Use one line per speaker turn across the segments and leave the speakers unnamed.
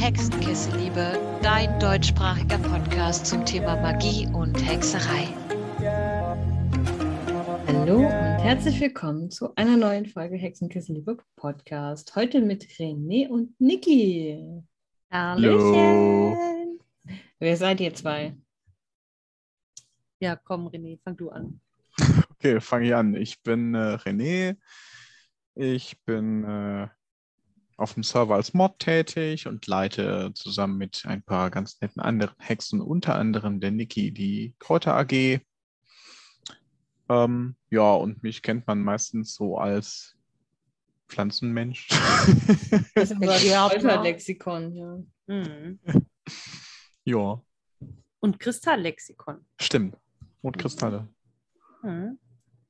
Hexenkessel-Liebe, dein deutschsprachiger Podcast zum Thema Magie und Hexerei.
Hallo und herzlich willkommen zu einer neuen Folge Hexenkessel-Liebe Podcast. Heute mit René und Niki.
Hallöchen.
Wer seid ihr zwei?
Ja, komm, René, fang du an.
Okay, fange ich an. Ich bin äh, René. Ich bin äh, auf dem Server als Mod tätig und leite zusammen mit ein paar ganz netten anderen Hexen, unter anderem der Niki, die Kräuter AG. Ähm, ja, und mich kennt man meistens so als Pflanzenmensch.
Das ist unser
Ja,
Kräuterlexikon, ja.
Mhm.
ja,
Und Kristalllexikon.
stimmt. Und Kristalle.
Mhm.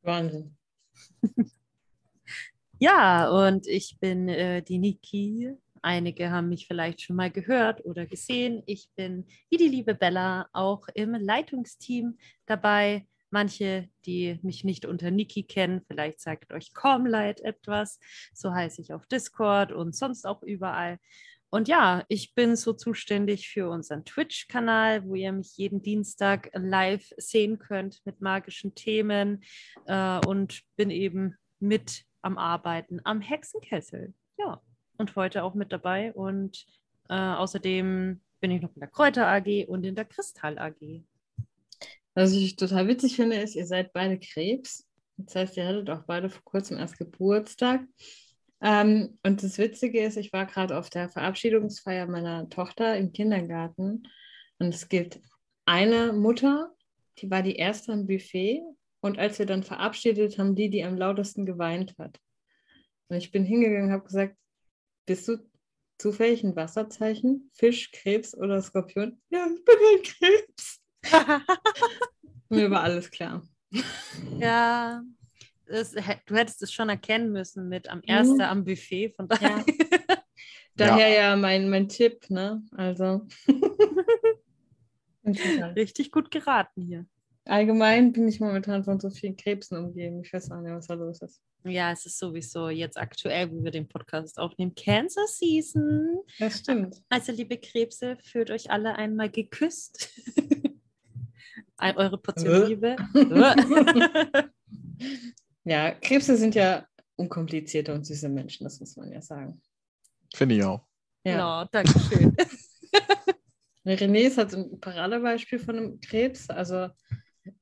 Wahnsinn.
Ja, und ich bin äh, die Niki. Einige haben mich vielleicht schon mal gehört oder gesehen. Ich bin wie die liebe Bella auch im Leitungsteam dabei. Manche, die mich nicht unter Niki kennen, vielleicht sagt euch Comlight etwas. So heiße ich auf Discord und sonst auch überall. Und ja, ich bin so zuständig für unseren Twitch-Kanal, wo ihr mich jeden Dienstag live sehen könnt mit magischen Themen äh, und bin eben mit am Arbeiten am Hexenkessel. Ja, und heute auch mit dabei. Und äh, außerdem bin ich noch in der Kräuter AG und in der Kristall AG.
Was ich total witzig finde, ist, ihr seid beide Krebs. Das heißt, ihr hattet auch beide vor kurzem erst Geburtstag. Ähm, und das Witzige ist, ich war gerade auf der Verabschiedungsfeier meiner Tochter im Kindergarten. Und es gibt eine Mutter, die war die erste am Buffet. Und als wir dann verabschiedet haben, die, die am lautesten geweint hat. Und ich bin hingegangen und habe gesagt, bist du zufällig ein Wasserzeichen? Fisch, Krebs oder Skorpion? Ja, ich bin ein Krebs. Mir war alles klar.
ja, das, du hättest es schon erkennen müssen mit am ersten am Buffet. Von daher.
Ja. Daher ja, mein, mein Tipp, ne? Also.
Richtig gut geraten hier.
Allgemein bin ich momentan von so vielen Krebsen umgeben. Ich weiß auch nicht, was da los ist.
Ja, es ist sowieso jetzt aktuell, wo wir den Podcast aufnehmen, Cancer Season.
Das stimmt.
Also, liebe Krebse, fühlt euch alle einmal geküsst. Eure Portion
Äh.
Liebe.
Ja, Krebse sind ja unkomplizierte und süße Menschen, das muss man ja sagen.
Finde ich auch.
Ja.
Genau, danke schön.
René ist halt so ein Paradebeispiel von einem Krebs. Also,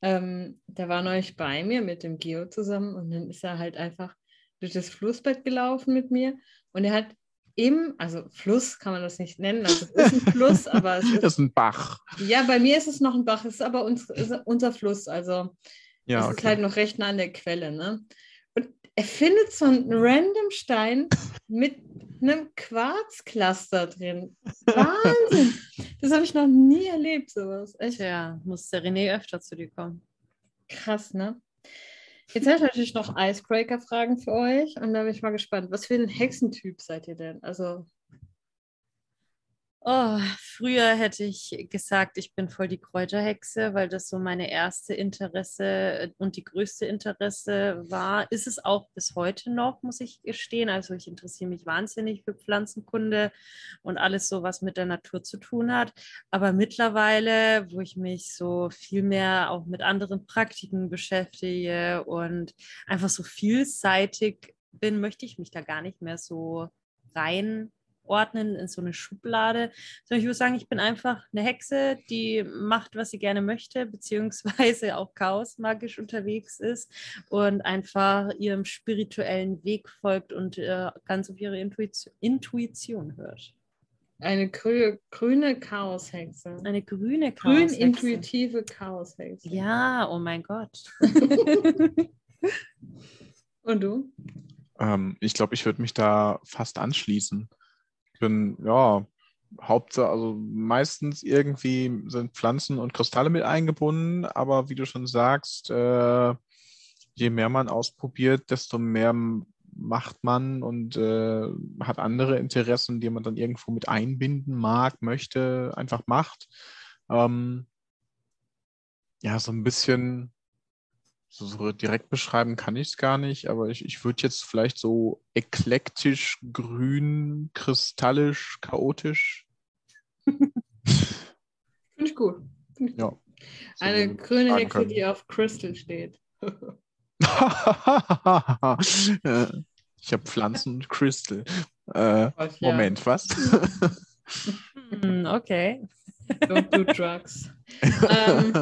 ähm, der war neulich bei mir mit dem Geo zusammen und dann ist er halt einfach durch das Flussbett gelaufen mit mir und er hat im, also Fluss kann man das nicht nennen, also es ist ein Fluss, aber es ist,
Das ist ein Bach.
ja, bei mir ist es noch ein Bach, es ist aber uns, ist unser Fluss, also
Ja,
es ist
okay.
halt noch recht nah an der Quelle, ne? Und er findet so einen random Stein mit einem Quarzcluster drin. Wahnsinn! Das habe ich noch nie erlebt, sowas. Echt
Tja, muss der René öfter zu dir kommen.
krass, ne? Jetzt habe ich natürlich noch Icebreaker-Fragen für euch und da bin ich mal gespannt. Was für ein Hexentyp seid ihr denn? Also,
Oh, früher hätte ich gesagt, ich bin voll die Kräuterhexe, weil das so meine erste Interesse äh, und die größte Interesse war. Ist es auch bis heute noch, muss ich gestehen. Also ich interessiere mich wahnsinnig für Pflanzenkunde und alles so, was mit der Natur zu tun hat. Aber mittlerweile, wo ich mich so viel mehr auch mit anderen Praktiken beschäftige und einfach so vielseitig bin, möchte ich mich da gar nicht mehr so rein ordnen in so eine Schublade, sondern ich würde sagen, ich bin einfach eine Hexe, die macht, was sie gerne möchte, beziehungsweise auch chaosmagisch unterwegs ist und einfach ihrem spirituellen Weg folgt und äh, ganz auf ihre Intuition, Intuition hört.
eine grü grüne Chaoshexe.
Eine grüne Chaoshexe.
Grün-intuitive Chaoshexe.
Ja, oh mein Gott.
Und du?
Ähm, ich glaube, ich würde mich da fast anschließen. Ich bin, ja, Hauptsache, also meistens irgendwie sind Pflanzen und Kristalle mit eingebunden, aber wie du schon sagst, äh, je mehr man ausprobiert, desto mehr macht man und äh, hat andere Interessen, die man dann irgendwo mit einbinden mag, möchte, einfach macht. Ähm, ja, so ein bisschen so, so direkt beschreiben kann ich es gar nicht, aber ich, ich würde jetzt vielleicht so eklektisch, grün, kristallisch, chaotisch
Finde ich gut. Find ich
Ja.
gut. Eine
So
grüne
sagen
Hexe, die auf Crystal steht.
Ich habe Pflanzen und Crystal. Äh,
ja.
Moment, was?
Hm, okay.
Don't do drugs. ähm,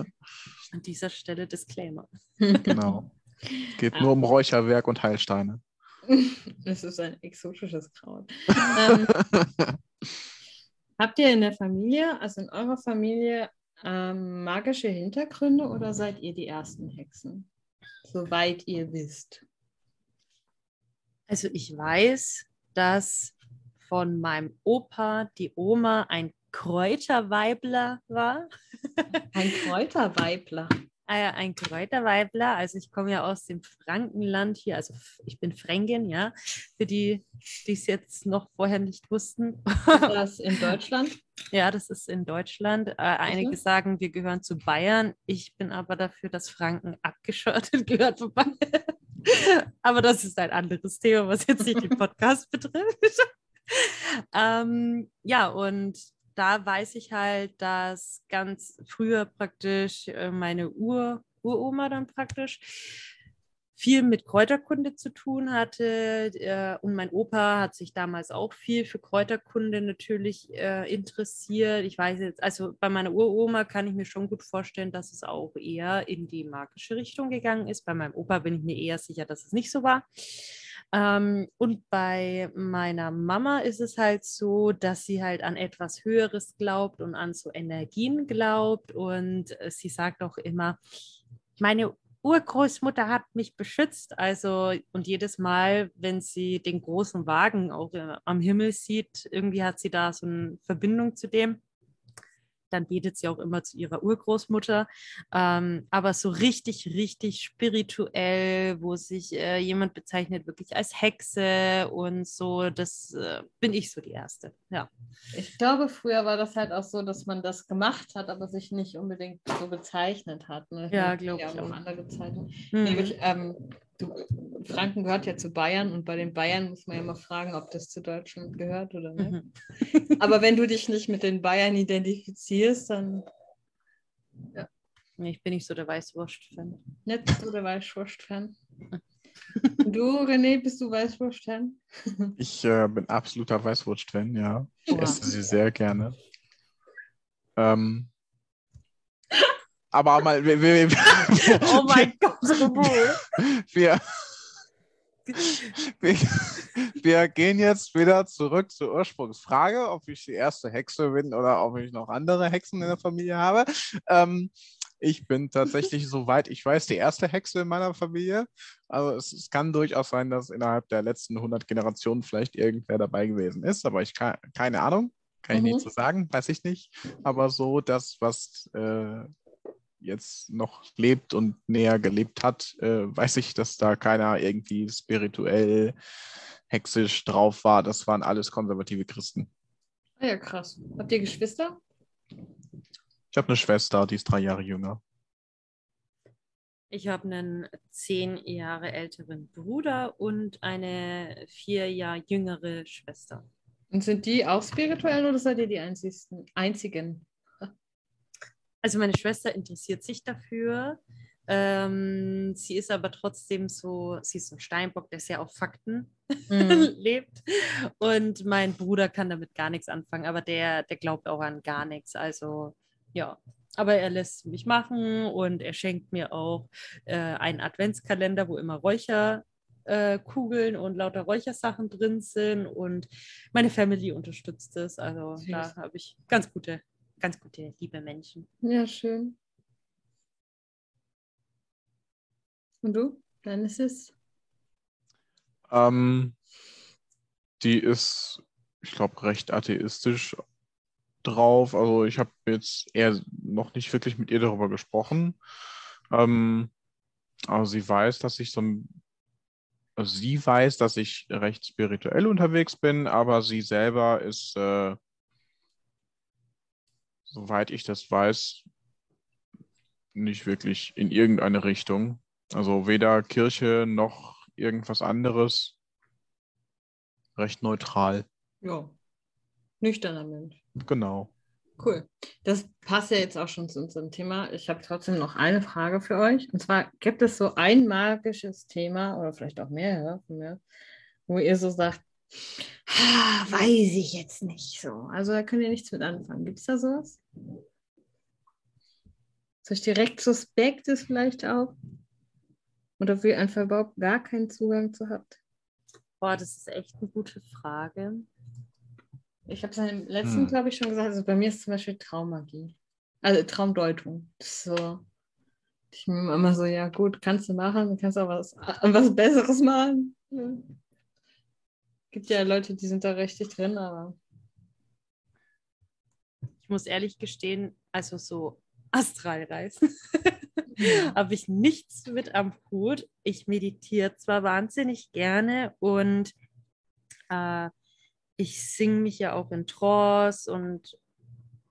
An dieser Stelle Disclaimer.
genau. Es geht nur um Räucherwerk und Heilsteine.
Es ist ein exotisches Kraut. ähm, habt ihr in der Familie, also in eurer Familie, ähm, magische Hintergründe oder seid ihr die ersten Hexen? Soweit ihr wisst.
Also ich weiß, dass von meinem Opa die Oma ein Kräuterweibler war.
Ein Kräuterweibler.
Äh, ein Kräuterweibler. Also ich komme ja aus dem Frankenland hier. Also ich bin Fränkin, ja. Für die, die es jetzt noch vorher nicht wussten.
Ist das in Deutschland?
Ja, das ist in Deutschland. Äh, einige sagen, wir gehören zu Bayern. Ich bin aber dafür, dass Franken abgeschottet gehört zu Bayern. aber das ist ein anderes Thema, was jetzt nicht den Podcast betrifft. ähm, ja, und da weiß ich halt, dass ganz früher praktisch äh, meine Ur Uroma dann praktisch viel mit Kräuterkunde zu tun hatte. Äh, und mein Opa hat sich damals auch viel für Kräuterkunde natürlich äh, interessiert. Ich weiß jetzt, also bei meiner Uroma kann ich mir schon gut vorstellen, dass es auch eher in die magische Richtung gegangen ist. Bei meinem Opa bin ich mir eher sicher, dass es nicht so war. Ähm, und bei meiner Mama ist es halt so, dass sie halt an etwas Höheres glaubt und an so Energien glaubt. Und äh, sie sagt auch immer, meine Urgroßmutter hat mich beschützt. Also, und jedes Mal, wenn sie den großen Wagen auch äh, am Himmel sieht, irgendwie hat sie da so eine Verbindung zu dem. Dann betet sie auch immer zu ihrer Urgroßmutter. Ähm, aber so richtig, richtig spirituell, wo sich äh, jemand bezeichnet wirklich als Hexe und so, das äh, bin ich so die Erste. Ja.
Ich glaube, früher war das halt auch so, dass man das gemacht hat, aber sich nicht unbedingt so bezeichnet hat. Ne?
Ja,
Es gibt
glaub
ja
ich
auch
auch.
andere Zeiten.
Hm.
Nämlich, ähm, du, Franken gehört ja zu Bayern und bei den Bayern muss man ja immer fragen, ob das zu Deutschland gehört oder nicht.
Mhm.
Aber wenn du dich nicht mit den Bayern identifizierst, dann
Nee, Ich bin nicht so der Weißwurst-Fan.
nicht so der Weißwurst-Fan. Du, René, bist du Weißwurst-Fan?
Ich äh, bin absoluter Weißwurst-Fan, ja. Ich
Oha.
esse sie sehr gerne. Ähm, aber mal, wir, wir, wir,
Oh mein Gott.
wir, wir, wir gehen jetzt wieder zurück zur Ursprungsfrage, ob ich die erste Hexe bin oder ob ich noch andere Hexen in der Familie habe. Ähm, ich bin tatsächlich, soweit ich weiß, die erste Hexe in meiner Familie. Also es, es kann durchaus sein, dass innerhalb der letzten 100 Generationen vielleicht irgendwer dabei gewesen ist, aber ich kann, keine Ahnung, kann ich
Mhm.
nicht so sagen, weiß ich nicht. Aber so das, was äh, jetzt noch lebt und näher gelebt hat, äh, weiß ich, dass da keiner irgendwie spirituell, hexisch drauf war. Das waren alles konservative Christen.
Ah ja, krass. Habt ihr Geschwister?
Ich habe eine Schwester, die ist drei Jahre jünger.
Ich habe einen zehn Jahre älteren Bruder und eine vier Jahre jüngere Schwester.
Und sind die auch spirituell oder seid ihr die einzigsten, einzigen?
Also meine Schwester interessiert sich dafür. Ähm, sie ist aber trotzdem so, sie ist so ein Steinbock, der sehr auf Fakten
Mhm.
lebt. Und mein Bruder kann damit gar nichts anfangen, aber der, der glaubt auch an gar nichts. Also ja, aber er lässt mich machen und er schenkt mir auch äh, einen Adventskalender, wo immer Räucherkugeln äh, Kugeln und lauter Räuchersachen drin sind und meine Family unterstützt es. Also
Süß.
da habe ich ganz gute, ganz gute, liebe Menschen.
Ja, schön. Und du? Deine Sis?
Ähm, die ist, ich glaube, recht atheistisch drauf. Also ich habe jetzt eher noch nicht wirklich mit ihr darüber gesprochen. Ähm, aber sie weiß, dass ich so ein, also sie weiß, dass ich recht spirituell unterwegs bin, aber sie selber ist, äh, soweit ich das weiß, nicht wirklich in irgendeine Richtung. Also weder Kirche noch irgendwas anderes. Recht neutral.
Ja. Nüchterner Mensch.
Genau.
Cool. Das passt ja jetzt auch schon zu unserem Thema. Ich habe trotzdem noch eine Frage für euch. Und zwar, gibt es so ein magisches Thema oder vielleicht auch mehrere von mir, wo ihr so sagt, ah, weiß ich jetzt nicht so. Also da könnt ihr nichts mit anfangen. Gibt es da sowas? Ist euch direkt suspekt ist vielleicht auch? Oder ihr einfach überhaupt gar keinen Zugang zu habt?
Boah, das ist echt eine gute Frage.
Ich habe es im letzten,
Hm.
glaube ich, schon gesagt. Also bei mir ist zum Beispiel Traummagie. Also Traumdeutung. Das ist so. Ich bin immer so, ja gut, kannst du machen, du kannst auch was, was Besseres machen. Ja. Gibt ja Leute, die sind da richtig drin, aber.
Ich muss ehrlich gestehen, also so Astralreisen habe ich nichts mit am Hut. Ich meditiere zwar wahnsinnig gerne und äh, ich singe mich ja auch in Trance und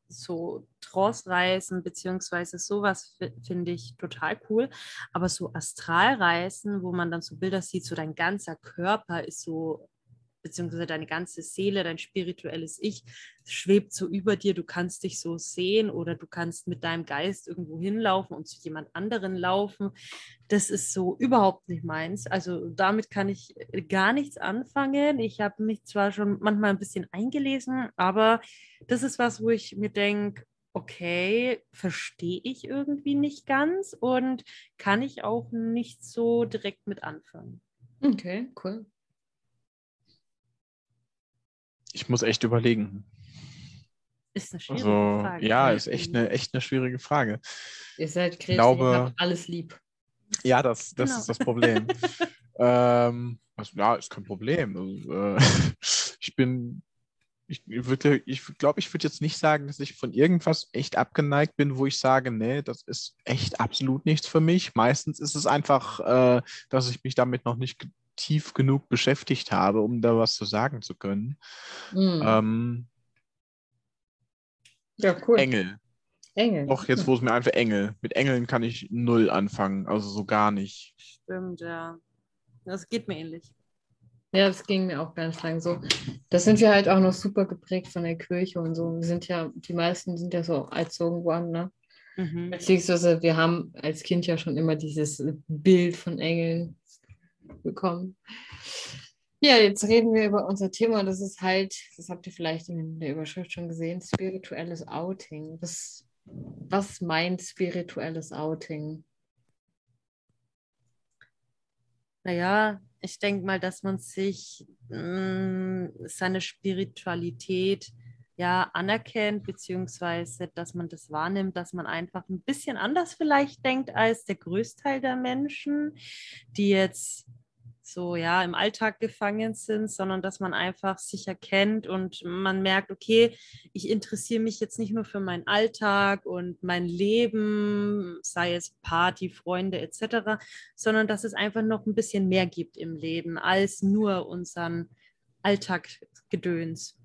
so Trance-Reisen beziehungsweise sowas fi- finde ich total cool. Aber so Astralreisen, wo man dann so Bilder sieht, so dein ganzer Körper ist so, beziehungsweise deine ganze Seele, dein spirituelles Ich schwebt so über dir, du kannst dich so sehen oder du kannst mit deinem Geist irgendwo hinlaufen und zu jemand anderen laufen. Das ist so überhaupt nicht meins. Also damit kann ich gar nichts anfangen. Ich habe mich zwar schon manchmal ein bisschen eingelesen, aber das ist was, wo ich mir denke, okay, verstehe ich irgendwie nicht ganz und kann ich auch nicht so direkt mit anfangen.
Okay, cool.
Ich muss echt überlegen.
Ist eine schwierige
Also,
Frage.
ja, ist echt eine, echt eine schwierige Frage.
Ihr seid Krebs,
glaube-
ihr habt alles lieb.
Ja, das, das
Genau.
ist das Problem. ähm, also, ja, ist kein Problem. Also, äh, ich bin, ich würde, ich glaube, ich würde jetzt nicht sagen, dass ich von irgendwas echt abgeneigt bin, wo ich sage, nee, das ist echt absolut nichts für mich. Meistens ist es einfach, äh, dass ich mich damit noch nicht tief genug beschäftigt habe, um da was zu sagen zu können.
Mhm.
Ähm,
ja, cool.
Engel.
Engel.
Doch, jetzt wo es mir einfach Engel. Mit Engeln kann ich null anfangen, also so gar nicht.
Stimmt, ja. Das geht mir ähnlich.
Ja, das ging mir auch ganz lang so. Das sind wir halt auch noch super geprägt von der Kirche und so. Wir sind ja, die meisten sind ja so erzogen worden, ne?
Mhm.
Beziehungsweise wir haben als Kind ja schon immer dieses Bild von Engeln bekommen. Ja, jetzt reden wir über unser Thema. Das ist halt, das habt ihr vielleicht in der Überschrift schon gesehen, spirituelles Outing. Was, was meint spirituelles Outing?
Naja, ich denke mal, dass man sich mh, seine Spiritualität ja anerkennt, beziehungsweise dass man das wahrnimmt, dass man einfach ein bisschen anders vielleicht denkt als der Größteil der Menschen, die jetzt so ja im Alltag gefangen sind, sondern dass man einfach sich erkennt und man merkt, okay, ich interessiere mich jetzt nicht nur für meinen Alltag und mein Leben, sei es Party, Freunde etc., sondern dass es einfach noch ein bisschen mehr gibt im Leben als nur unseren Alltagsgedöns.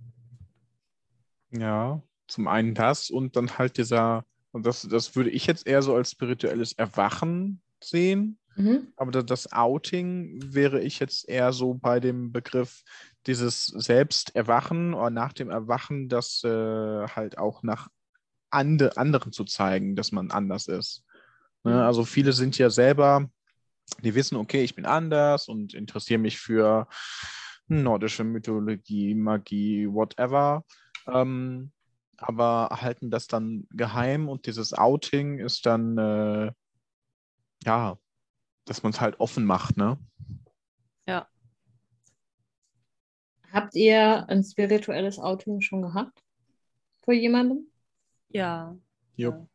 Ja, zum einen das und dann halt dieser, und das, das würde ich jetzt eher so als spirituelles Erwachen sehen.
Mhm.
Aber da- das Outing wäre ich jetzt eher so bei dem Begriff dieses Selbsterwachen oder nach dem Erwachen, das äh, halt auch nach ande, anderen zu zeigen, dass man anders ist.
Mhm.
Ne? Also viele sind ja selber, die wissen, okay, ich bin anders und interessiere mich für nordische Mythologie, Magie, whatever. Ähm, aber halten das dann geheim und dieses Outing ist dann, äh, ja, dass man es halt offen macht, ne?
Habt ihr ein spirituelles Outing schon gehabt? Vor jemandem?
Ja.
Jupp.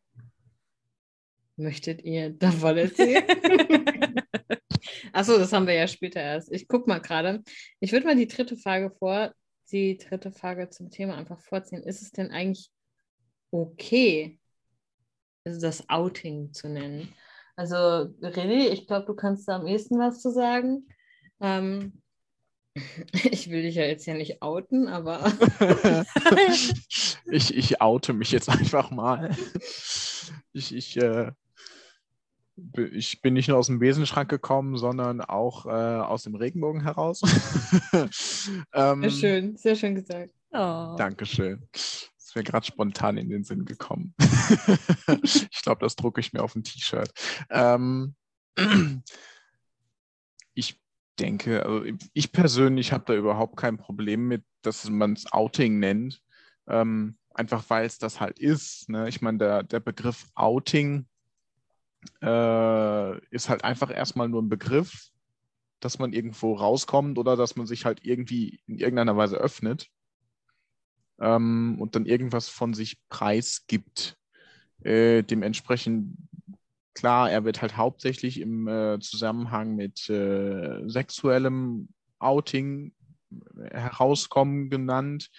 Möchtet ihr davon erzählen? Achso, das haben wir ja später erst. Ich gucke mal gerade. Ich würde mal die dritte Frage vor, die dritte Frage zum Thema einfach vorziehen. Ist es denn eigentlich okay, also das Outing zu nennen? Also, René, ich glaube, du kannst da am ehesten was zu sagen. Ähm, ich will dich ja jetzt ja nicht outen, aber
ich, ich oute mich jetzt einfach mal. Ich, ich, äh, ich bin nicht nur aus dem Besenschrank gekommen, sondern auch äh, aus dem Regenbogen heraus. ähm,
sehr schön, sehr schön gesagt.
Oh.
Dankeschön. Das mir gerade spontan in den Sinn gekommen. ich glaube, das drucke ich mir auf ein T-Shirt. Ähm, ich denke, also ich persönlich habe da überhaupt kein Problem mit, dass man es Outing nennt. Ähm, einfach weil es das halt ist. Ne? Ich meine, der, der Begriff Outing äh, ist halt einfach erstmal nur ein Begriff, dass man irgendwo rauskommt oder dass man sich halt irgendwie in irgendeiner Weise öffnet ähm, und dann irgendwas von sich preisgibt. Äh, dementsprechend, klar, er wird halt hauptsächlich im äh, Zusammenhang mit äh, sexuellem Outing herauskommen genannt.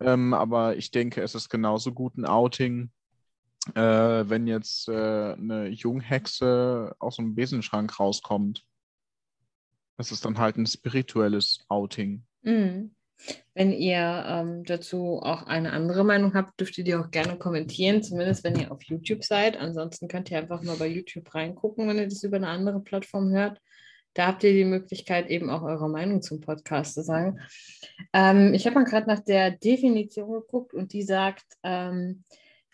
Ähm, aber ich denke, es ist genauso gut ein Outing, äh, wenn jetzt äh, eine Junghexe aus dem Besenschrank rauskommt. Das ist dann halt ein spirituelles Outing.
Mhm. Wenn ihr ähm, dazu auch eine andere Meinung habt, dürft ihr die auch gerne kommentieren, zumindest wenn ihr auf YouTube seid. Ansonsten könnt ihr einfach mal bei YouTube reingucken, wenn ihr das über eine andere Plattform hört. Da habt ihr die Möglichkeit, eben auch eure Meinung zum Podcast zu sagen. Ähm, ich habe mal gerade nach der Definition geguckt und die sagt, ähm,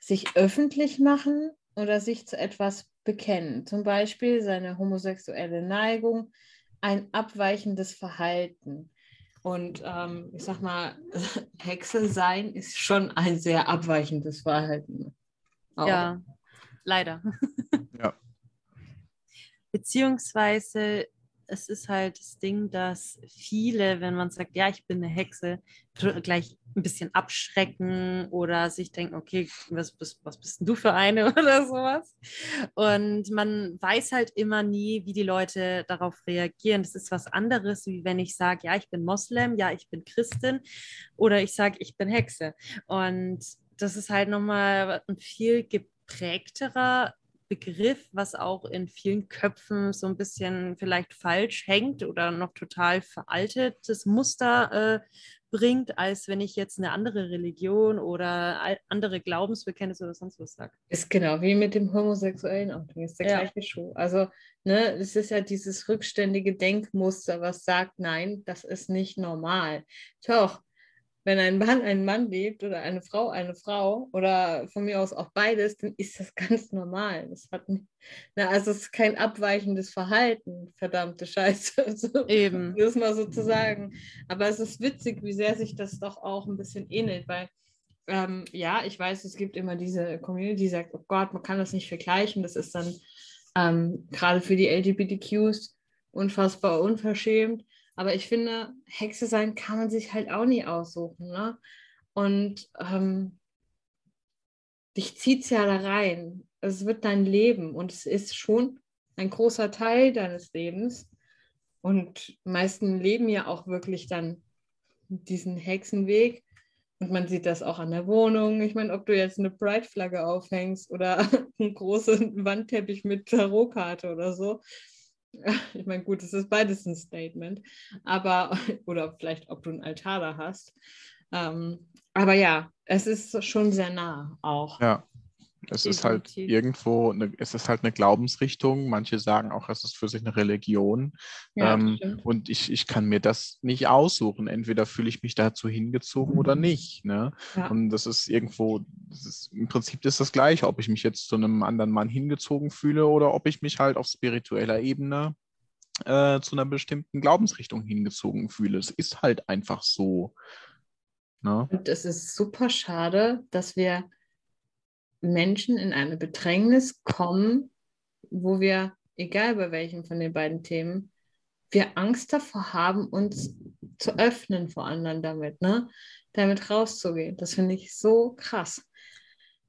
sich öffentlich machen oder sich zu etwas bekennen. Zum Beispiel seine homosexuelle Neigung, ein abweichendes Verhalten. Und ähm, ich sag mal, Hexe sein ist schon ein sehr abweichendes Verhalten.
Auch. Ja, leider.
Ja.
Beziehungsweise es ist halt das Ding, dass viele, wenn man sagt, ja, ich bin eine Hexe, gleich ein bisschen abschrecken oder sich denken, okay, was, was, was bist denn du für eine oder sowas. Und man weiß halt immer nie, wie die Leute darauf reagieren. Das ist was anderes, wie wenn ich sage, ja, ich bin Moslem, ja, ich bin Christin oder ich sage, ich bin Hexe. Und das ist halt nochmal ein viel geprägterer Begriff, was auch in vielen Köpfen so ein bisschen vielleicht falsch hängt oder noch total veraltetes Muster äh, bringt, als wenn ich jetzt eine andere Religion oder andere Glaubensbekenntnisse oder sonst was sage.
Ist genau wie mit dem homosexuellen Outing, ist der ja. gleiche Schuh. Also, ne, es ist ja dieses rückständige Denkmuster, was sagt, nein, das ist nicht normal. Doch, wenn ein Mann ein Mann liebt oder eine Frau eine Frau oder von mir aus auch beides, dann ist das ganz normal. Das hat nicht, na, also es ist kein abweichendes Verhalten, verdammte Scheiße. Also,
Eben.
Das mal so zu sagen. Aber es ist witzig, wie sehr sich das doch auch ein bisschen ähnelt, weil ähm, ja, ich weiß, es gibt immer diese Community, die sagt, oh Gott, man kann das nicht vergleichen. Das ist dann ähm, gerade für die LGBTQs unfassbar unverschämt. Aber ich finde, Hexe sein kann man sich halt auch nie aussuchen. Ne? Und ähm, dich zieht es ja da rein. Es wird dein Leben und es ist schon ein großer Teil deines Lebens. Und meisten leben ja auch wirklich dann diesen Hexenweg. Und man sieht das auch an der Wohnung. Ich meine, ob du jetzt eine Pride-Flagge aufhängst oder einen großen Wandteppich mit Tarotkarte oder so, Ich meine, gut, es ist beides ein Statement, aber, oder vielleicht, ob du einen Altar da hast. Ähm, aber ja, es ist schon sehr nah auch.
Ja, es ist halt irgendwo, eine, es ist halt eine Glaubensrichtung. Manche sagen auch, es ist für sich eine Religion. Ja, ähm, und ich, ich kann mir das nicht aussuchen. Entweder fühle ich mich dazu hingezogen oder nicht. Ne? Ja. Und das ist irgendwo, das ist, im Prinzip ist das gleiche, ob ich mich jetzt zu einem anderen Mann hingezogen fühle oder ob ich mich halt auf spiritueller Ebene äh, zu einer bestimmten Glaubensrichtung hingezogen fühle. Es ist halt einfach so.
Ne? Und es ist super schade, dass wir Menschen in eine Bedrängnis kommen, wo wir, egal bei welchem von den beiden Themen, wir Angst davor haben, uns zu öffnen vor anderen damit, ne? damit rauszugehen. Das finde ich so krass.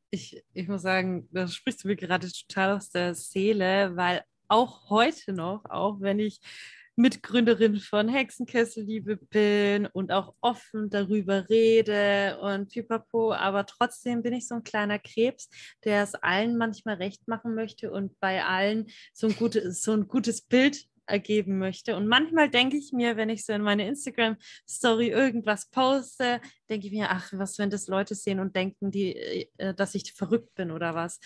Ich, ich muss sagen, das sprichst du mir gerade total aus der Seele, weil auch heute noch, auch wenn ich Mitgründerin von Hexenkesselliebe bin und auch offen darüber rede und pipapo, aber trotzdem bin ich so ein kleiner Krebs, der es allen manchmal recht machen möchte und bei allen so ein, gute, so ein gutes Bild ergeben möchte. Und manchmal denke ich mir, wenn ich so in meine Instagram-Story irgendwas poste, denke ich mir, ach, was, wenn das Leute sehen und denken, die, äh, dass ich verrückt bin oder was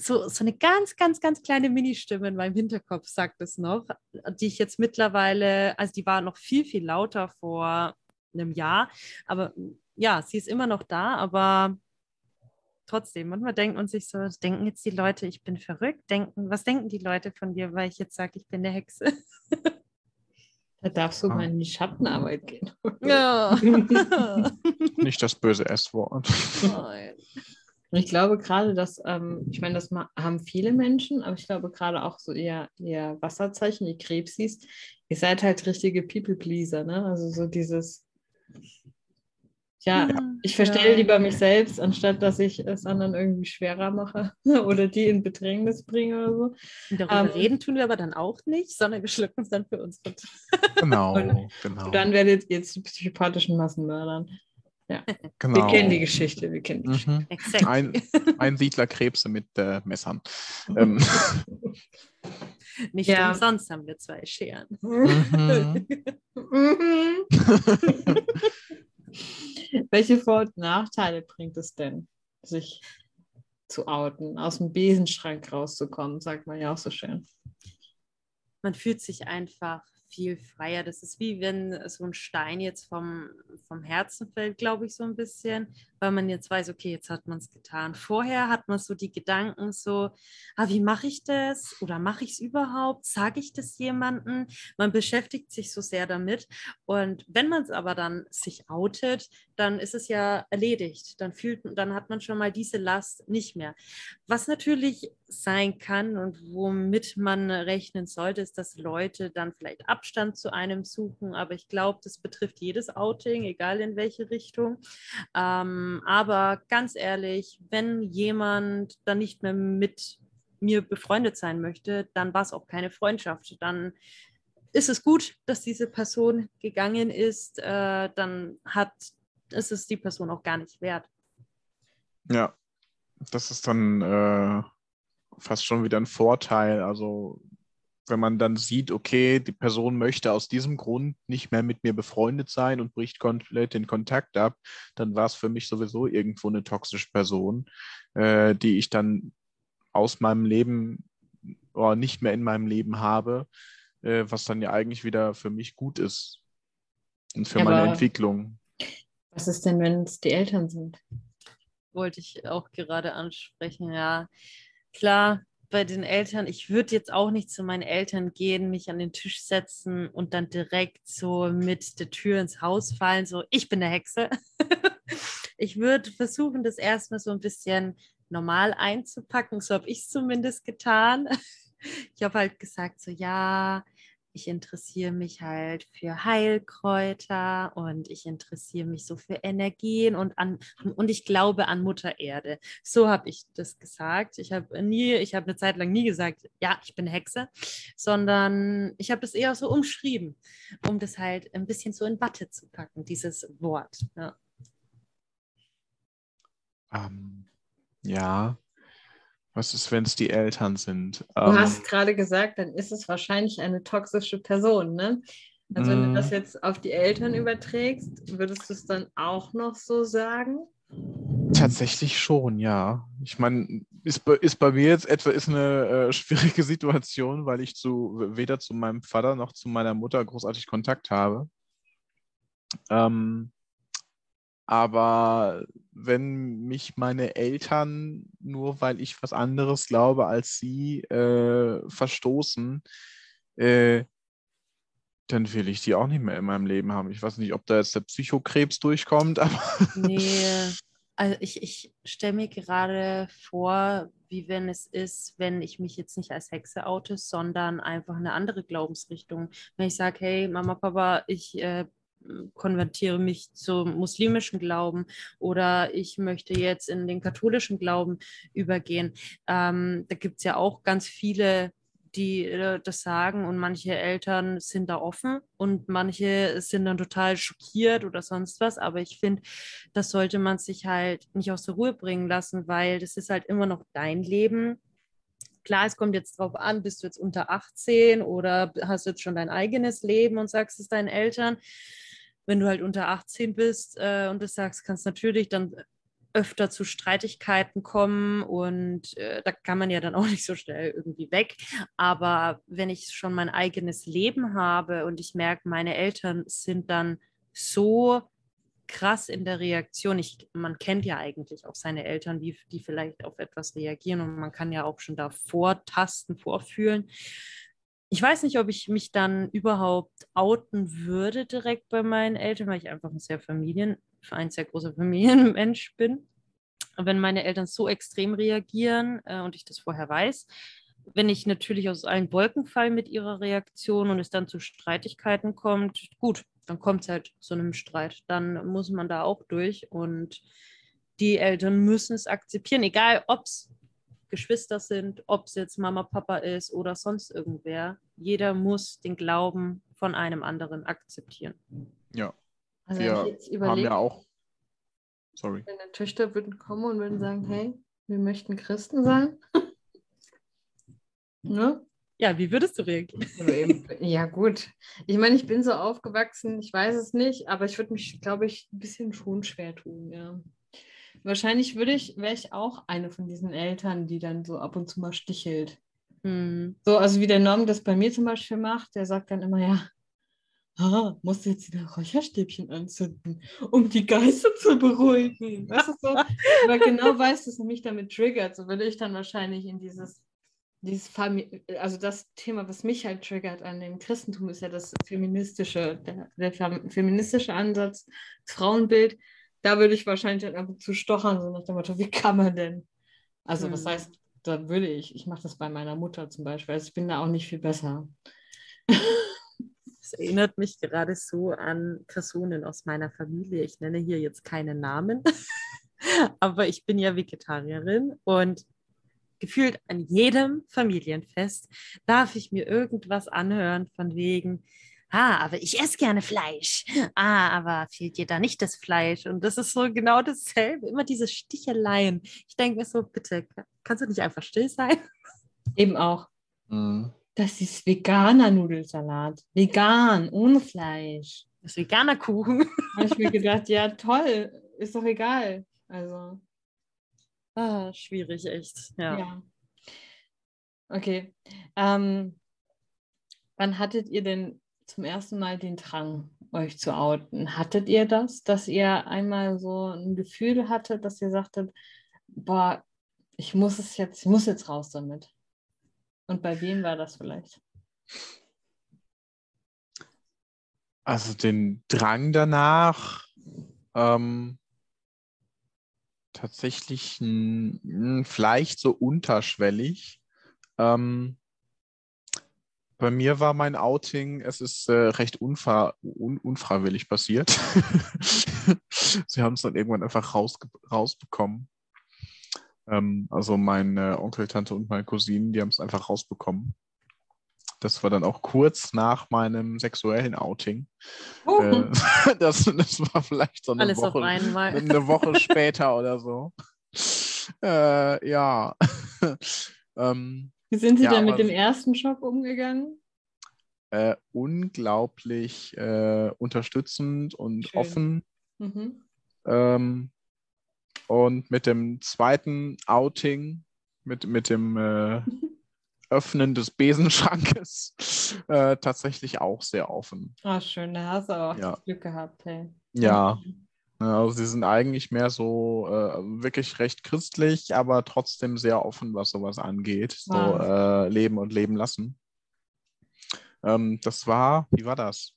so, so eine ganz, ganz, ganz kleine Ministimme in meinem Hinterkopf sagt es noch, die ich jetzt mittlerweile, also die war noch viel, viel lauter vor einem Jahr, aber ja, sie ist immer noch da, aber trotzdem. Manchmal denkt man sich so, denken jetzt die Leute, ich bin verrückt? Denken, was denken die Leute von dir, weil ich jetzt sage, ich bin der Hexe?
Da darfst du mal in die Schattenarbeit gehen.
Ja.
Nicht das böse S-Wort.
Nein.
Ich glaube gerade, dass, ähm, ich meine, das haben viele Menschen, aber ich glaube gerade auch so ihr, ihr Wasserzeichen, die Krebsis, ihr seid halt richtige People-Pleaser, ne? Also so dieses, ja, ich verstelle
Ja.
lieber mich selbst, anstatt dass ich es anderen irgendwie schwerer mache oder die in Bedrängnis bringe oder so.
Und darüber
Ähm,
reden tun wir aber dann auch nicht, sondern wir schlucken es dann für uns runter.
Genau,
Und-
genau.
Und dann werdet ihr zu psychopathischen Massenmördern.
genau.
Wir kennen die Geschichte, wir kennen die Geschichte.
Mhm.
Exakt.
Ein, ein Siedler Krebse mit äh, Messern. Ähm,
Nicht
Ja.
umsonst haben wir zwei Scheren.
mhm.
Mhm. Welche Vor- und Nachteile bringt es denn, sich zu outen, aus dem Besenschrank rauszukommen, sagt man ja auch so schön.
man fühlt sich einfach viel freier. Das ist wie wenn so ein Stein jetzt vom, vom Herzen fällt, glaube ich, so ein bisschen, weil man jetzt weiß, okay, jetzt hat man es getan. Vorher hat man so die Gedanken so, ah, wie mache ich das? Oder mache ich es überhaupt? Sage ich das jemandem? Man beschäftigt sich so sehr damit. Und wenn man es aber dann sich outet, dann ist es ja erledigt. Dann fühlt, dann hat man schon mal diese Last nicht mehr. Was natürlich sein kann und womit man rechnen sollte, ist, dass Leute dann vielleicht Abstand zu einem suchen. Aber ich glaube, das betrifft jedes Outing, egal in welche Richtung. Ähm, aber ganz ehrlich, wenn jemand dann nicht mehr mit mir befreundet sein möchte, dann war es auch keine Freundschaft. Dann ist es gut, dass diese Person gegangen ist. Äh, dann hat ist es die Person auch gar nicht wert.
Ja, das ist dann äh, fast schon wieder ein Vorteil. Also wenn man dann sieht, okay, die Person möchte aus diesem Grund nicht mehr mit mir befreundet sein und bricht komplett den Kontakt ab, dann war es für mich sowieso irgendwo eine toxische Person, äh, die ich dann aus meinem Leben oder nicht mehr in meinem Leben habe, äh, was dann ja eigentlich wieder für mich gut ist und für
Ja,
meine
aber-
Entwicklung.
Was ist denn, wenn es die Eltern sind?
wollte ich auch gerade ansprechen. Ja, klar, bei den Eltern, ich würde jetzt auch nicht zu meinen Eltern gehen, mich an den Tisch setzen und dann direkt so mit der Tür ins Haus fallen, so, ich bin der Hexe. ich würde versuchen, das erstmal so ein bisschen normal einzupacken. So habe ich es zumindest getan. Ich habe halt gesagt, so, ja, ich interessiere mich halt für Heilkräuter und ich interessiere mich so für Energien und an und ich glaube an Mutter Erde. So habe ich das gesagt. Ich habe nie, ich habe eine Zeit lang nie gesagt, ja, ich bin Hexe, sondern ich habe das eher so umschrieben, um das halt ein bisschen so in Watte zu packen, dieses Wort. Ja.
Ähm, ja. Was ist, wenn es die Eltern sind?
Du
Ähm,
hast gerade gesagt, dann ist es wahrscheinlich eine toxische Person, ne? Also wenn du
Mm.
das jetzt auf die Eltern überträgst, würdest du es dann auch noch so sagen?
Tatsächlich schon, ja. Ich meine, ist, bei- ist bei mir jetzt etwa ist eine äh, schwierige Situation, weil ich zu weder zu meinem Vater noch zu meiner Mutter großartig Kontakt habe. Ähm, aber wenn mich meine Eltern, nur weil ich was anderes glaube als sie, äh, verstoßen, äh, dann will ich die auch nicht mehr in meinem Leben haben. Ich weiß nicht, ob da jetzt der Psychokrebs durchkommt, aber
Nee, also ich, ich stelle mir gerade vor, wie wenn es ist, wenn ich mich jetzt nicht als Hexe oute, sondern einfach eine andere Glaubensrichtung. Wenn ich sage, hey, Mama, Papa, ich äh, konvertiere mich zum muslimischen Glauben oder ich möchte jetzt in den katholischen Glauben übergehen. Ähm, da gibt es ja auch ganz viele die äh, das sagen und manche Eltern sind da offen und manche sind dann total schockiert oder sonst was. Aber ich finde, das sollte man sich halt nicht aus der Ruhe bringen lassen, weil das ist halt immer noch dein Leben. Klar, es kommt jetzt drauf an, bist du jetzt unter 18 oder hast du jetzt schon dein eigenes Leben und sagst es deinen Eltern. Wenn du halt unter 18 bist äh, und das sagst, kannst natürlich dann öfter zu Streitigkeiten kommen und äh, da kann man ja dann auch nicht so schnell irgendwie weg. Aber wenn ich schon mein eigenes Leben habe und ich merke, meine Eltern sind dann so krass in der Reaktion. Ich, man kennt ja eigentlich auch seine Eltern, wie die vielleicht auf etwas reagieren und man kann ja auch schon da vortasten, vorfühlen. Ich weiß nicht, ob ich mich dann überhaupt outen würde direkt bei meinen Eltern, weil ich einfach ein sehr Familien, ein sehr großer Familienmensch bin. Wenn meine Eltern so extrem reagieren äh, und ich das vorher weiß, wenn ich natürlich aus allen Wolken falle mit ihrer Reaktion und es dann zu Streitigkeiten kommt, gut, dann kommt es halt zu einem Streit. Dann muss man da auch durch und die Eltern müssen es akzeptieren, egal ob es Geschwister sind, ob es jetzt Mama, Papa ist oder sonst irgendwer. Jeder muss den Glauben von einem anderen akzeptieren.
Ja.
Also
Wir
wenn ich jetzt
haben ja auch. Sorry.
meine Töchter würden kommen und würden sagen, hey, wir möchten Christen sein. ne?
Ja, wie würdest du reagieren?
Ja, gut. Ich meine, ich bin so aufgewachsen, ich weiß es nicht, aber ich würde mich, glaube ich, ein bisschen schon schwer tun, ja. Wahrscheinlich würde ich, wäre ich auch eine von diesen Eltern, die dann so ab und zu mal stichelt.
Hm.
So, also wie der Norm das bei mir zum Beispiel macht, der sagt dann immer, ja, ah, musst du jetzt wieder Räucherstäbchen anzünden, um die Geister zu beruhigen. Weißt du so? Weil genau weiß, dass er mich damit triggert. So würde ich dann wahrscheinlich in dieses, dieses also das Thema, was mich halt triggert an dem Christentum, ist ja das feministische, der, der fem- feministische Ansatz, das Frauenbild. Da würde ich wahrscheinlich dann ab und zu stochern, so nach dem Motto, wie kann man denn? Also, was
Hm.
heißt, da würde ich, ich mache das bei meiner Mutter zum Beispiel, also ich bin da auch nicht viel besser.
Das erinnert mich gerade so an Personen aus meiner Familie. Ich nenne hier jetzt keine Namen, aber ich bin ja Vegetarierin und gefühlt an jedem Familienfest darf ich mir irgendwas anhören von wegen, ah, aber ich esse gerne Fleisch. Ah, aber fehlt dir da nicht das Fleisch? Und das ist so genau dasselbe, immer diese Sticheleien. Ich denke mir so, bitte, kannst du nicht einfach still sein?
Eben auch.
Mhm.
Das ist veganer Nudelsalat. Vegan, ohne Fleisch.
Das veganer Kuchen.
Da habe ich mir gedacht, ja, toll, ist doch egal. Also,
Ah, schwierig, echt. Ja.
ja. Okay. Ähm, wann hattet ihr denn zum ersten Mal den Drang, euch zu outen? Hattet ihr das, dass ihr einmal so ein Gefühl hattet, dass ihr sagtet, boah, ich muss es jetzt, ich muss jetzt raus damit? Und bei wem war das vielleicht?
Also den Drang danach, ähm, tatsächlich vielleicht so unterschwellig. Ähm, bei mir war mein Outing, es ist äh, recht unver un unfreiwillig passiert. Sie haben es dann irgendwann einfach rausge rausbekommen. Ähm, also mein äh, Onkel, Tante und meine Cousinen, die haben es einfach rausbekommen. Das war dann auch kurz nach meinem sexuellen Outing. Äh, das, das war vielleicht so eine
Alles
Woche, eine Woche später oder so. Äh, ja. ähm,
Wie sind Sie
Ja,
denn mit dem ersten Schock umgegangen?
äh, unglaublich äh, unterstützend und
Schön.
offen.
Mhm.
Ähm, und mit dem zweiten Outing, mit, mit dem äh, Öffnen des Besenschrankes, äh, tatsächlich auch sehr offen.
Ah, schön, da hast du auch
Ja.
das Glück gehabt, hey.
Ja. Ja, Also sie sind eigentlich mehr so äh, wirklich recht christlich, aber trotzdem sehr offen, was sowas angeht. So
Wahnsinn.
äh, leben und leben lassen. Ähm, das war, wie war das?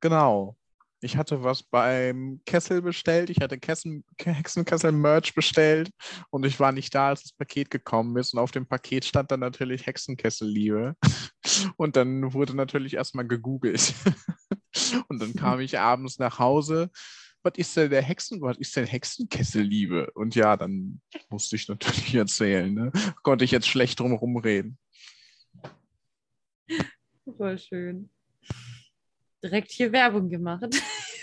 Genau. Ich hatte was beim Kessel bestellt. Ich hatte Kessen, Hexenkessel-Merch bestellt und ich war nicht da, als das Paket gekommen ist. Und auf dem Paket stand dann natürlich Hexenkessel-Liebe. Und dann wurde natürlich erstmal gegoogelt. Und dann kam ich abends nach Hause was ist denn der Hexen, was ist denn Hexenkesselliebe? Und ja, dann musste ich natürlich erzählen, ne? Konnte ich jetzt schlecht drum rumreden.
Voll schön. Direkt hier Werbung gemacht.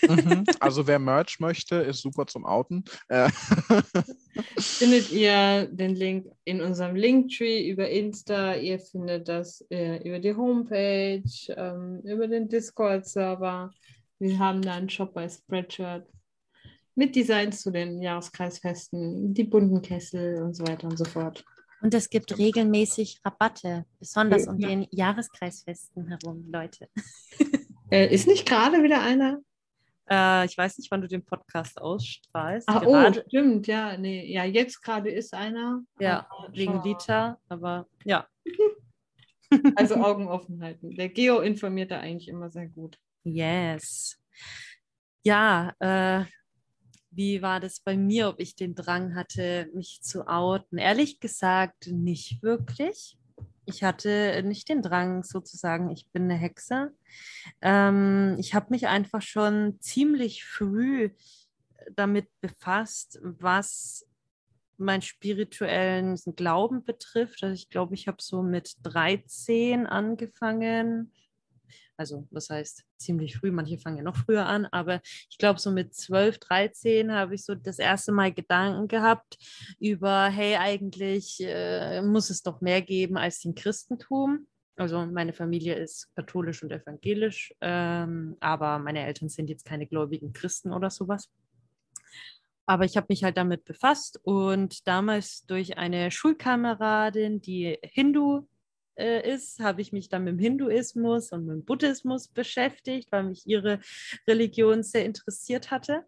Mhm. Also wer Merch möchte, ist super zum Outen. Äh,
Findet ihr den Link in unserem Linktree über Insta, ihr findet das äh, über die Homepage, ähm, über den Discord-Server. Wir haben da einen Shop bei Spreadshirt mit Designs zu den Jahreskreisfesten, die bunten Kessel und so weiter und so fort.
Und es gibt regelmäßig Rabatte, besonders um
Ja.
den Jahreskreisfesten herum, Leute.
Äh, ist nicht gerade wieder einer?
Äh, ich weiß nicht, wann du den Podcast ausstrahlst.
Ah,
Gerade,
oh, stimmt, ja, nee, ja, jetzt gerade ist einer.
ja,
aber
wegen. Lita, aber ja.
Also Augen offen halten. Der Geo informiert da eigentlich immer sehr gut.
Yes. Ja, äh, wie war das bei mir, ob ich den Drang hatte, mich zu outen? Ehrlich gesagt, nicht wirklich. Ich hatte nicht den Drang, sozusagen, ich bin eine Hexe. Ähm, ich habe mich einfach schon ziemlich früh damit befasst, was meinen spirituellen Glauben betrifft. Also ich glaube, ich habe so mit 13 angefangen. Also, was heißt ziemlich früh, manche fangen ja noch früher an, aber ich glaube, so mit 12, 13 habe ich so das erste Mal Gedanken gehabt über, hey, eigentlich äh, muss es doch mehr geben als den Christentum. Also meine Familie ist katholisch und evangelisch, ähm, aber meine Eltern sind jetzt keine gläubigen Christen oder sowas. Aber ich habe mich halt damit befasst und damals durch eine Schulkameradin, die Hindu äh, ist, habe ich mich dann mit dem Hinduismus und mit dem Buddhismus beschäftigt, weil mich ihre Religion sehr interessiert hatte.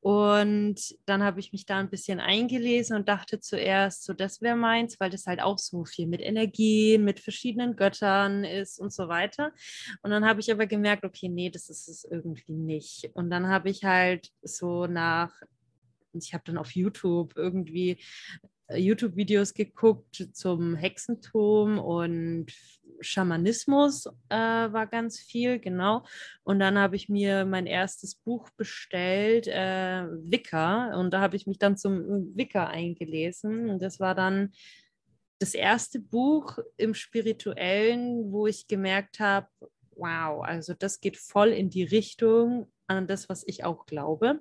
Und dann habe ich mich da ein bisschen eingelesen und dachte zuerst, so das wäre meins, weil das halt auch so viel mit Energien, mit verschiedenen Göttern ist und so weiter. Und dann habe ich aber gemerkt, okay, nee, das ist es irgendwie nicht. Und dann habe ich halt so nach ich habe dann auf YouTube irgendwie YouTube-Videos geguckt zum Hexentum und Schamanismus äh, war ganz viel, genau. Und dann habe ich mir mein erstes Buch bestellt, äh, Wicca. Und da habe ich mich dann zum Wicca eingelesen. Und das war dann das erste Buch im Spirituellen, wo ich gemerkt habe, wow, also das geht voll in die Richtung an das, was ich auch glaube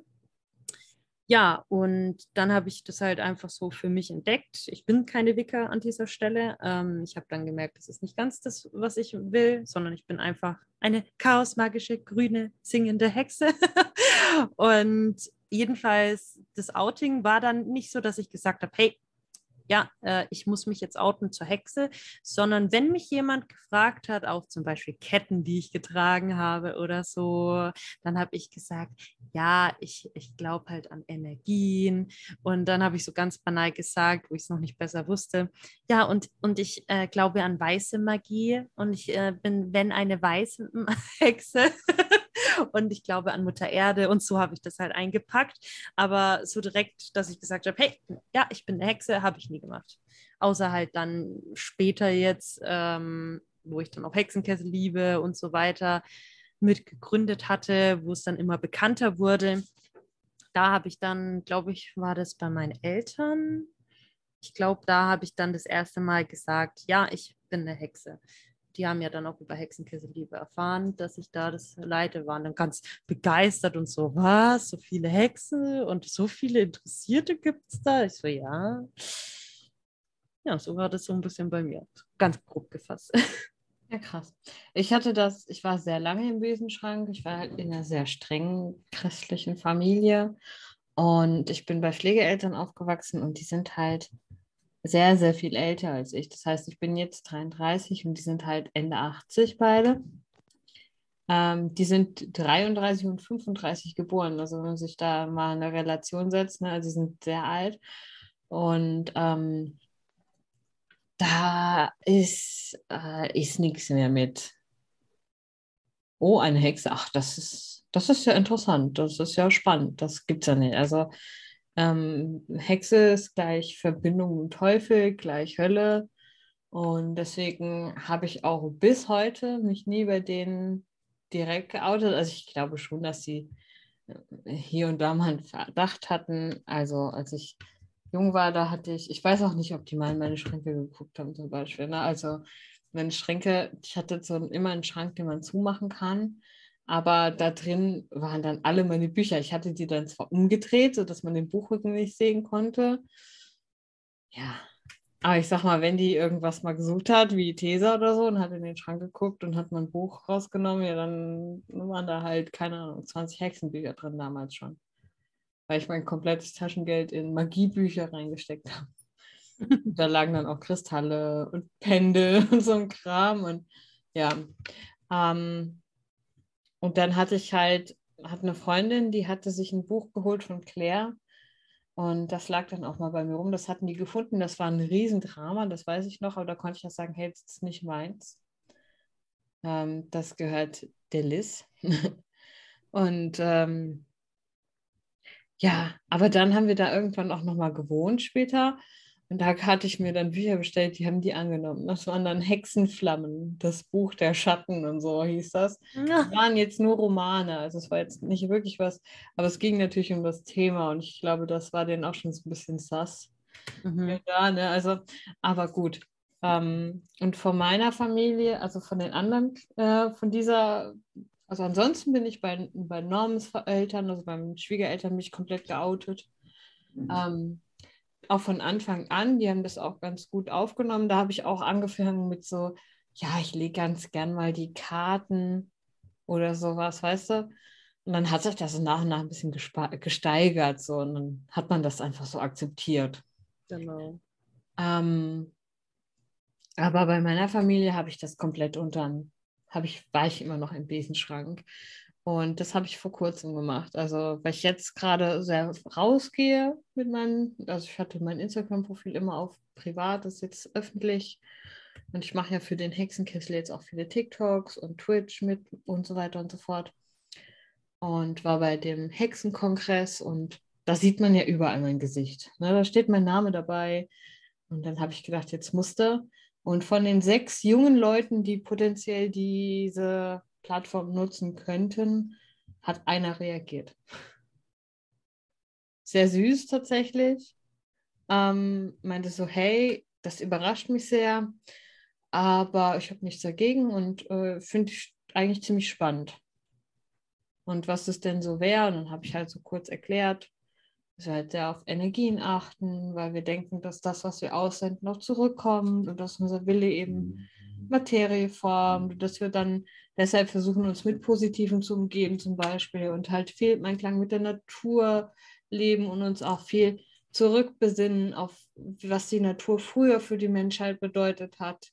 ja, und dann habe ich das halt einfach so für mich entdeckt. Ich bin keine Wicca an dieser Stelle. Ähm, ich habe dann gemerkt, das ist nicht ganz das, was ich will, sondern ich bin einfach eine chaosmagische, grüne, singende Hexe. und jedenfalls, das Outing war dann nicht so, dass ich gesagt habe, hey, ja, äh, ich muss mich jetzt outen zur Hexe, sondern wenn mich jemand gefragt hat, auch zum Beispiel Ketten, die ich getragen habe oder so, dann habe ich gesagt, ja, ich, ich glaube halt an Energien. Und dann habe ich so ganz banal gesagt, wo ich es noch nicht besser wusste, ja, und, und ich äh, glaube an weiße Magie und ich äh, bin, wenn eine weiße Hexe. Und ich glaube an Mutter Erde und so habe ich das halt eingepackt. Aber so direkt, dass ich gesagt habe, hey, ja, ich bin eine Hexe, habe ich nie gemacht. Außer halt dann später jetzt, ähm, wo ich dann auch Hexenkessel liebe und so weiter mitgegründet hatte, wo es dann immer bekannter wurde. Da habe ich dann, glaube ich, war das bei meinen Eltern. Ich glaube, da habe ich dann das erste Mal gesagt, ja, ich bin eine Hexe die haben ja dann auch über Hexenkesselliebe erfahren, dass ich da das leite, waren dann ganz begeistert und so, was, so viele Hexen und so viele Interessierte gibt es da? Ich so, ja. Ja, so war das so ein bisschen bei mir. Ganz grob gefasst.
Ja, krass. Ich hatte das, ich war sehr lange im Besenschrank. Ich war halt in einer sehr strengen christlichen Familie. Und ich bin bei Pflegeeltern aufgewachsen und die sind halt sehr, sehr viel älter als ich. Das heißt, ich bin jetzt 33 und die sind halt Ende 80 beide. Ähm, die sind 33 und 35 geboren. Also wenn man sich da mal eine Relation setzt, ne, also sie sind sehr alt. Und ähm, da ist, äh, ist nichts mehr mit. Oh, eine Hexe. Ach, das ist, das ist ja interessant. Das ist ja spannend. Das gibt es ja nicht. Also ähm, Hexe ist gleich Verbindung mit Teufel, gleich Hölle. Und deswegen habe ich auch bis heute mich nie bei denen direkt geoutet. Also ich glaube schon, dass sie äh, hier und da mal einen Verdacht hatten. Also als ich jung war, da hatte ich, ich weiß auch nicht, ob die mal in meine Schränke geguckt haben zum Beispiel. Ne? Also meine Schränke, ich hatte so immer einen Schrank, den man zumachen kann. Aber da drin waren dann alle meine Bücher. Ich hatte die dann zwar umgedreht, sodass man den Buchrücken nicht sehen konnte. Ja, aber ich sag mal, wenn die irgendwas mal gesucht hat, wie Tesa oder so, und hat in den Schrank geguckt und hat mein Buch rausgenommen, ja, dann waren da halt, keine Ahnung, 20 Hexenbücher drin damals schon. Weil ich mein komplettes Taschengeld in Magiebücher reingesteckt habe. da lagen dann auch Kristalle und Pendel und so ein Kram. Und ja, ähm, und dann hatte ich halt hat eine Freundin, die hatte sich ein Buch geholt von Claire und das lag dann auch mal bei mir rum. Das hatten die gefunden. Das war ein Riesendrama, das weiß ich noch, aber da konnte ich auch sagen, hey, das ist nicht meins. Ähm, das gehört der Liz. und ähm, ja, aber dann haben wir da irgendwann auch nochmal gewohnt später. Und da hatte ich mir dann Bücher bestellt, die haben die angenommen. Das waren dann Hexenflammen, das Buch der Schatten und so hieß das. Das waren jetzt nur Romane, also es war jetzt nicht wirklich was, aber es ging natürlich um das Thema und ich glaube, das war denen auch schon so ein bisschen sass. Mhm. Ja, ne? Also, aber gut. Ähm, und von meiner Familie, also von den anderen, äh, von dieser, also ansonsten bin ich bei, bei Normens Eltern, also beim Schwiegereltern, bin ich komplett geoutet. Mhm. Ähm, auch von Anfang an, die haben das auch ganz gut aufgenommen. Da habe ich auch angefangen mit so, ja, ich lege ganz gern mal die Karten oder sowas, weißt du? Und dann hat sich das so nach und nach ein bisschen gesteigert, so, und dann hat man das einfach so akzeptiert.
Genau.
Ähm, aber bei meiner Familie habe ich das komplett unter, habe ich, war ich immer noch im Besenschrank. Und das habe ich vor kurzem gemacht. Also, weil ich jetzt gerade sehr rausgehe mit meinem, also ich hatte mein Instagram-Profil immer auf privat, das ist jetzt öffentlich. Und ich mache ja für den Hexenkessel jetzt auch viele TikToks und Twitch mit und so weiter und so fort. Und war bei dem Hexenkongress und da sieht man ja überall mein Gesicht. Ne, da steht mein Name dabei. Und dann habe ich gedacht, jetzt musste. Und von den sechs jungen Leuten, die potenziell diese Plattform nutzen könnten, hat einer reagiert. Sehr süß tatsächlich. Ähm, meinte so, hey, das überrascht mich sehr, aber ich habe nichts dagegen und äh, finde ich eigentlich ziemlich spannend. Und was es denn so wäre, und dann habe ich halt so kurz erklärt, dass wir halt sehr auf Energien achten, weil wir denken, dass das, was wir aussenden, noch zurückkommt und dass unser Wille eben Materie formt, dass wir dann deshalb versuchen, uns mit Positiven zu umgeben zum Beispiel und halt viel mein Klang mit der Natur leben und uns auch viel zurückbesinnen auf, was die Natur früher für die Menschheit bedeutet hat,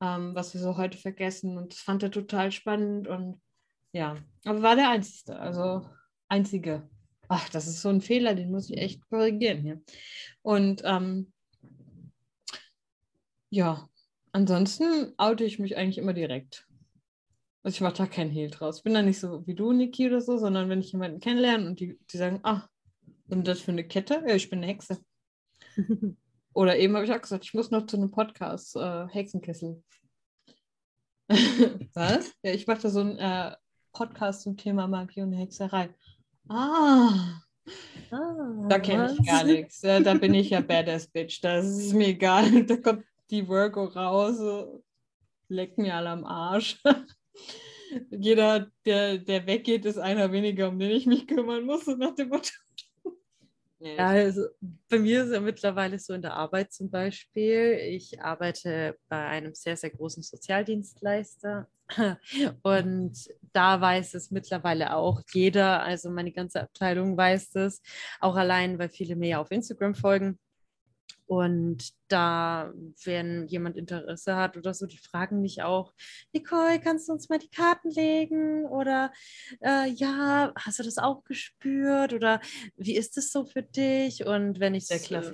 ähm, was wir so heute vergessen. Und das fand er total spannend und ja, aber war der Einzige, also Einzige. Ach, das ist so ein Fehler, den muss ich echt korrigieren hier. Und ähm, ja, ansonsten oute ich mich eigentlich immer direkt. Also ich mache da keinen Hehl draus. Ich bin da nicht so wie du, Niki, oder so, sondern wenn ich jemanden kennenlerne und die, die sagen, ah, und das für eine Kette? Ja, ich bin eine Hexe. oder eben habe ich auch gesagt, ich muss noch zu einem Podcast, äh, Hexenkessel. Was? Ja, ich mache da so einen äh, Podcast zum Thema Magie und Hexerei. Ah. ah da kenne ich gar nichts. da bin ich ja Badass Bitch. Das ist mir egal. Da kommt die Virgo raus, so, leckt mir alle am Arsch. Jeder, der, der weggeht, ist einer weniger, um den ich mich kümmern muss, so nach dem Motto.
Ja, also bei mir ist es ja mittlerweile so in der Arbeit zum Beispiel. Ich arbeite bei einem sehr, sehr großen Sozialdienstleister und da weiß es mittlerweile auch jeder, also meine ganze Abteilung weiß es, auch allein, weil viele mir ja auf Instagram folgen. Und da, wenn jemand Interesse hat oder so, die fragen mich auch, Nicole, kannst du uns mal die Karten legen? Oder äh, ja, hast du das auch gespürt? Oder wie ist es so für dich? Und wenn ich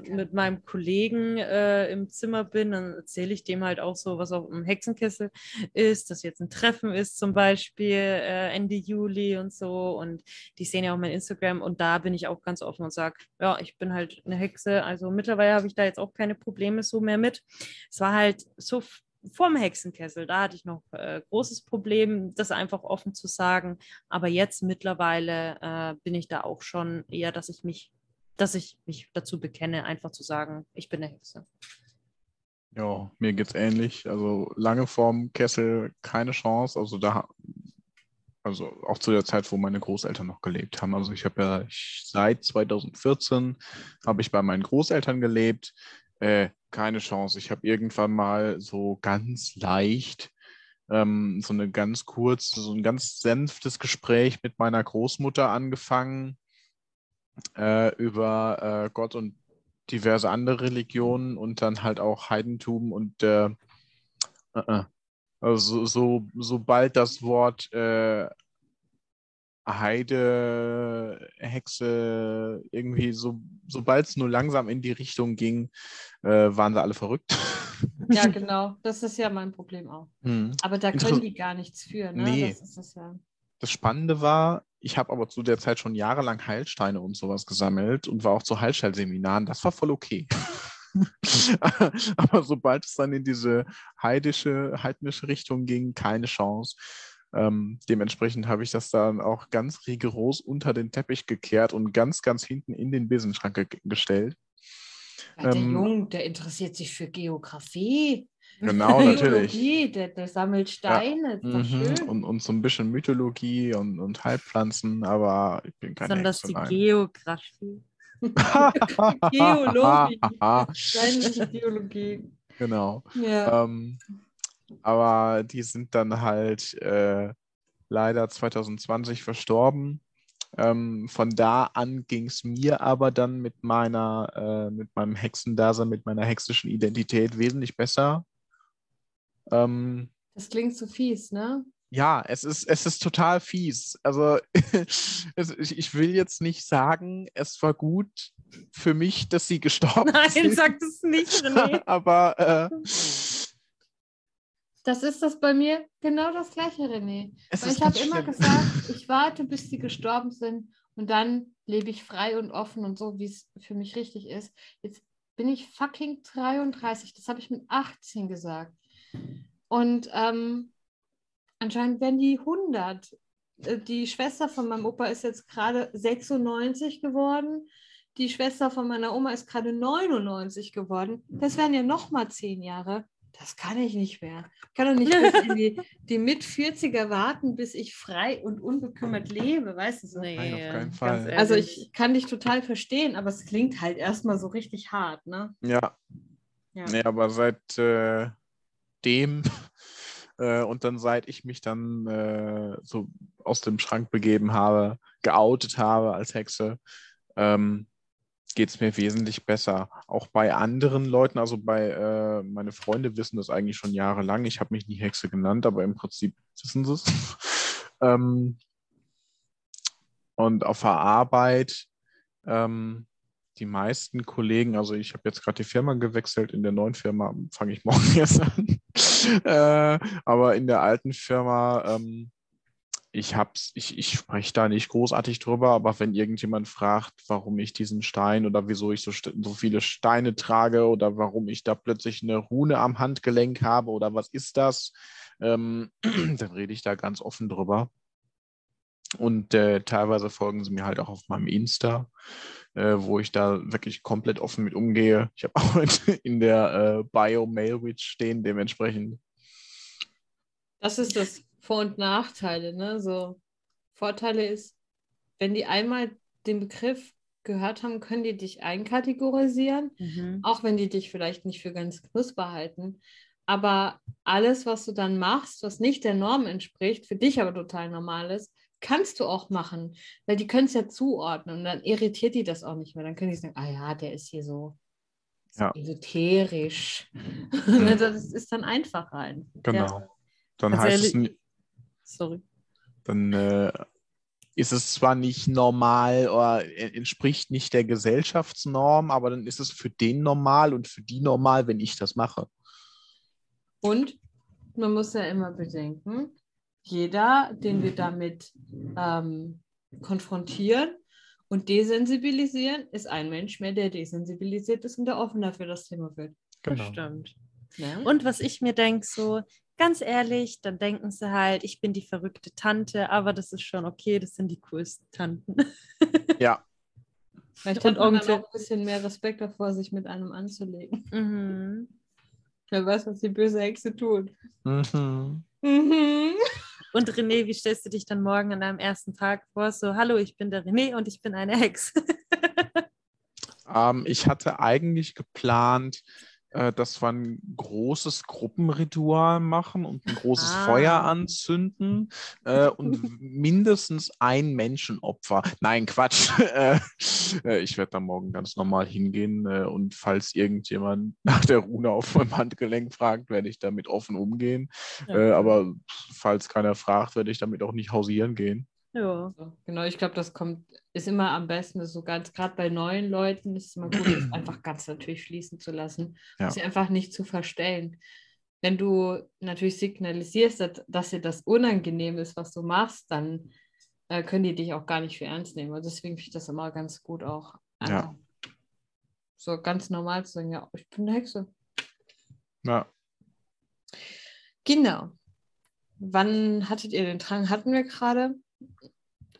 mit meinem Kollegen äh, im Zimmer bin, dann erzähle ich dem halt auch so, was auf dem Hexenkessel ist, dass jetzt ein Treffen ist zum Beispiel äh, Ende Juli und so. Und die sehen ja auch mein Instagram und da bin ich auch ganz offen und sage, ja, ich bin halt eine Hexe. Also mittlerweile habe ich da jetzt auch keine Probleme Probleme so mehr mit. Es war halt so vorm Hexenkessel, da hatte ich noch äh, großes Problem, das einfach offen zu sagen. Aber jetzt mittlerweile äh, bin ich da auch schon eher, dass ich mich, dass ich mich dazu bekenne, einfach zu sagen, ich bin eine Hexe.
Ja, mir geht es ähnlich. Also lange vorm Kessel keine Chance. Also da, also auch zu der Zeit, wo meine Großeltern noch gelebt haben. Also ich habe ja ich, seit 2014 habe ich bei meinen Großeltern gelebt. Äh, keine Chance. Ich habe irgendwann mal so ganz leicht ähm, so eine ganz kurz, so ein ganz sanftes Gespräch mit meiner Großmutter angefangen äh, über äh, Gott und diverse andere Religionen und dann halt auch Heidentum und äh, äh, äh. also so, sobald das Wort äh, Heidehexe irgendwie, so, sobald es nur langsam in die Richtung ging, äh, waren sie alle verrückt.
Ja, genau. Das ist ja mein Problem auch.
Hm.
Aber da können die gar nichts für, ne?
Nee.
Das ist es ja.
Das Spannende war, ich habe aber zu der Zeit schon jahrelang Heilsteine und sowas gesammelt und war auch zu Heilsteinseminaren. Das war voll okay. aber sobald es dann in diese heidische, heidnische Richtung ging, keine Chance. Ähm, dementsprechend habe ich das dann auch ganz rigoros unter den Teppich gekehrt und ganz, ganz hinten in den Besenschrank ge gestellt.
Ja, der
Ähm,
Junge, der interessiert sich für Geografie.
Genau, natürlich.
Der, der sammelt Steine. Doch
Mhm. Und, und so ein bisschen Mythologie und, und Heilpflanzen, aber ich bin keine
Besonders
Hexe,
die. Geografie.
Geologie. Steinliche Biologie.
genau.
Ja.
Ähm, aber die sind dann halt äh, leider 2020 verstorben. Ähm, von da an ging es mir aber dann mit meiner, äh, mit meinem Hexendasein, mit meiner hexischen Identität wesentlich besser. Ähm,
Das klingt so fies, ne?
ja, es ist, es ist total fies. Also ich, will jetzt nicht sagen, es war gut für mich, dass sie gestorben
Nein,
sind.
sag das nicht, René.
aber äh,
Das ist das bei mir genau das gleiche, René. ich habe immer gesagt, ich warte, bis sie gestorben sind und dann lebe ich frei und offen und so, wie es für mich richtig ist. Jetzt bin ich fucking 33. Das habe ich mit 18 gesagt. Und ähm, anscheinend werden die 100. Äh, Die Schwester von meinem Opa ist jetzt gerade 96 geworden. Die Schwester von meiner Oma ist gerade 99 geworden. Das wären ja nochmal zehn Jahre. Das kann ich nicht mehr. Ich kann doch nicht bis in die, die Mit-40er warten, bis ich frei und unbekümmert lebe, weißt du so?
Nee,
Nein, auf keinen Fall.
Also ich kann dich total verstehen, aber es klingt halt erstmal so richtig hart, ne?
Ja,
Ja.
nee, aber seit äh, dem äh, und dann seit ich mich dann äh, so aus dem Schrank begeben habe, geoutet habe als Hexe, ähm, geht es mir wesentlich besser. Auch bei anderen Leuten, also bei äh, meine Freunde wissen das eigentlich schon jahrelang. Ich habe mich nie Hexe genannt, aber im Prinzip wissen sie es. ähm, und auf der Arbeit, ähm, die meisten Kollegen, also ich habe jetzt gerade die Firma gewechselt, in der neuen Firma fange ich morgen erst an. äh, aber in der alten Firma, ähm, ich hab's, ich, ich spreche da nicht großartig drüber, aber wenn irgendjemand fragt, warum ich diesen Stein oder wieso ich so, so viele Steine trage oder warum ich da plötzlich eine Rune am Handgelenk habe oder was ist das, ähm, dann rede ich da ganz offen drüber. Und äh, teilweise folgen sie mir halt auch auf meinem Insta, äh, wo ich da wirklich komplett offen mit umgehe. Ich habe auch in, in der äh, Bio Mailwitch stehen, dementsprechend.
Das ist das Vor- und Nachteile, ne? So Vorteile ist, wenn die einmal den Begriff gehört haben, können die dich einkategorisieren,
Mhm.
auch wenn die dich vielleicht nicht für ganz knusper halten. Aber alles, was du dann machst, was nicht der Norm entspricht, für dich aber total normal ist, kannst du auch machen, weil die können es ja zuordnen und dann irritiert die das auch nicht mehr. Dann können die sagen, ah ja, der ist hier so, so
Ja.
esoterisch. Ne, das ist dann einfach rein.
Genau. Dann
Also
heißt es,
Sorry.
dann äh, ist es zwar nicht normal oder entspricht nicht der Gesellschaftsnorm, aber dann ist es für den normal und für die normal, wenn ich das mache.
Und man muss ja immer bedenken, jeder, den wir damit ähm, konfrontieren und desensibilisieren, ist ein Mensch mehr, der desensibilisiert ist und der offener für das Thema wird.
Das stimmt.
Ne?
Und was ich mir denke, so ganz ehrlich, dann denken sie halt, ich bin die verrückte Tante, aber das ist schon okay, das sind die coolsten Tanten.
Ja,
Vielleicht hat
Onkel.
auch ein bisschen mehr Respekt davor, sich mit einem anzulegen.
Mhm.
Wer weiß, was die böse Hexe tut.
mhm.
Mhm.
Und René, wie stellst du dich dann morgen an deinem ersten Tag vor? So, hallo, ich bin der René und ich bin eine Hexe.
Ähm, ich hatte eigentlich geplant, äh, dass wir ein großes Gruppenritual machen und ein großes
Ah.
Feuer anzünden äh, und mindestens ein Menschenopfer. Nein, Quatsch. Äh, äh, ich werde da morgen ganz normal hingehen und falls irgendjemand nach der Rune auf meinem Handgelenk fragt, werde ich damit offen umgehen. Äh, aber falls keiner fragt, werde ich damit auch nicht hausieren gehen.
Ja.
So, genau, ich glaube, das kommt, ist immer am besten, ist so ganz, gerade bei neuen Leuten ist es immer gut, das einfach ganz natürlich fließen zu lassen,
Ja.
sie einfach nicht zu verstellen. Wenn du natürlich signalisierst, dass, dass dir das unangenehm ist, was du machst, dann äh, können die dich auch gar nicht für ernst nehmen. Also deswegen finde ich das immer ganz gut, auch einfach so ganz normal zu sagen, ja, ich bin eine Hexe.
Ja.
Genau. Wann hattet ihr den Drang? Hatten wir gerade?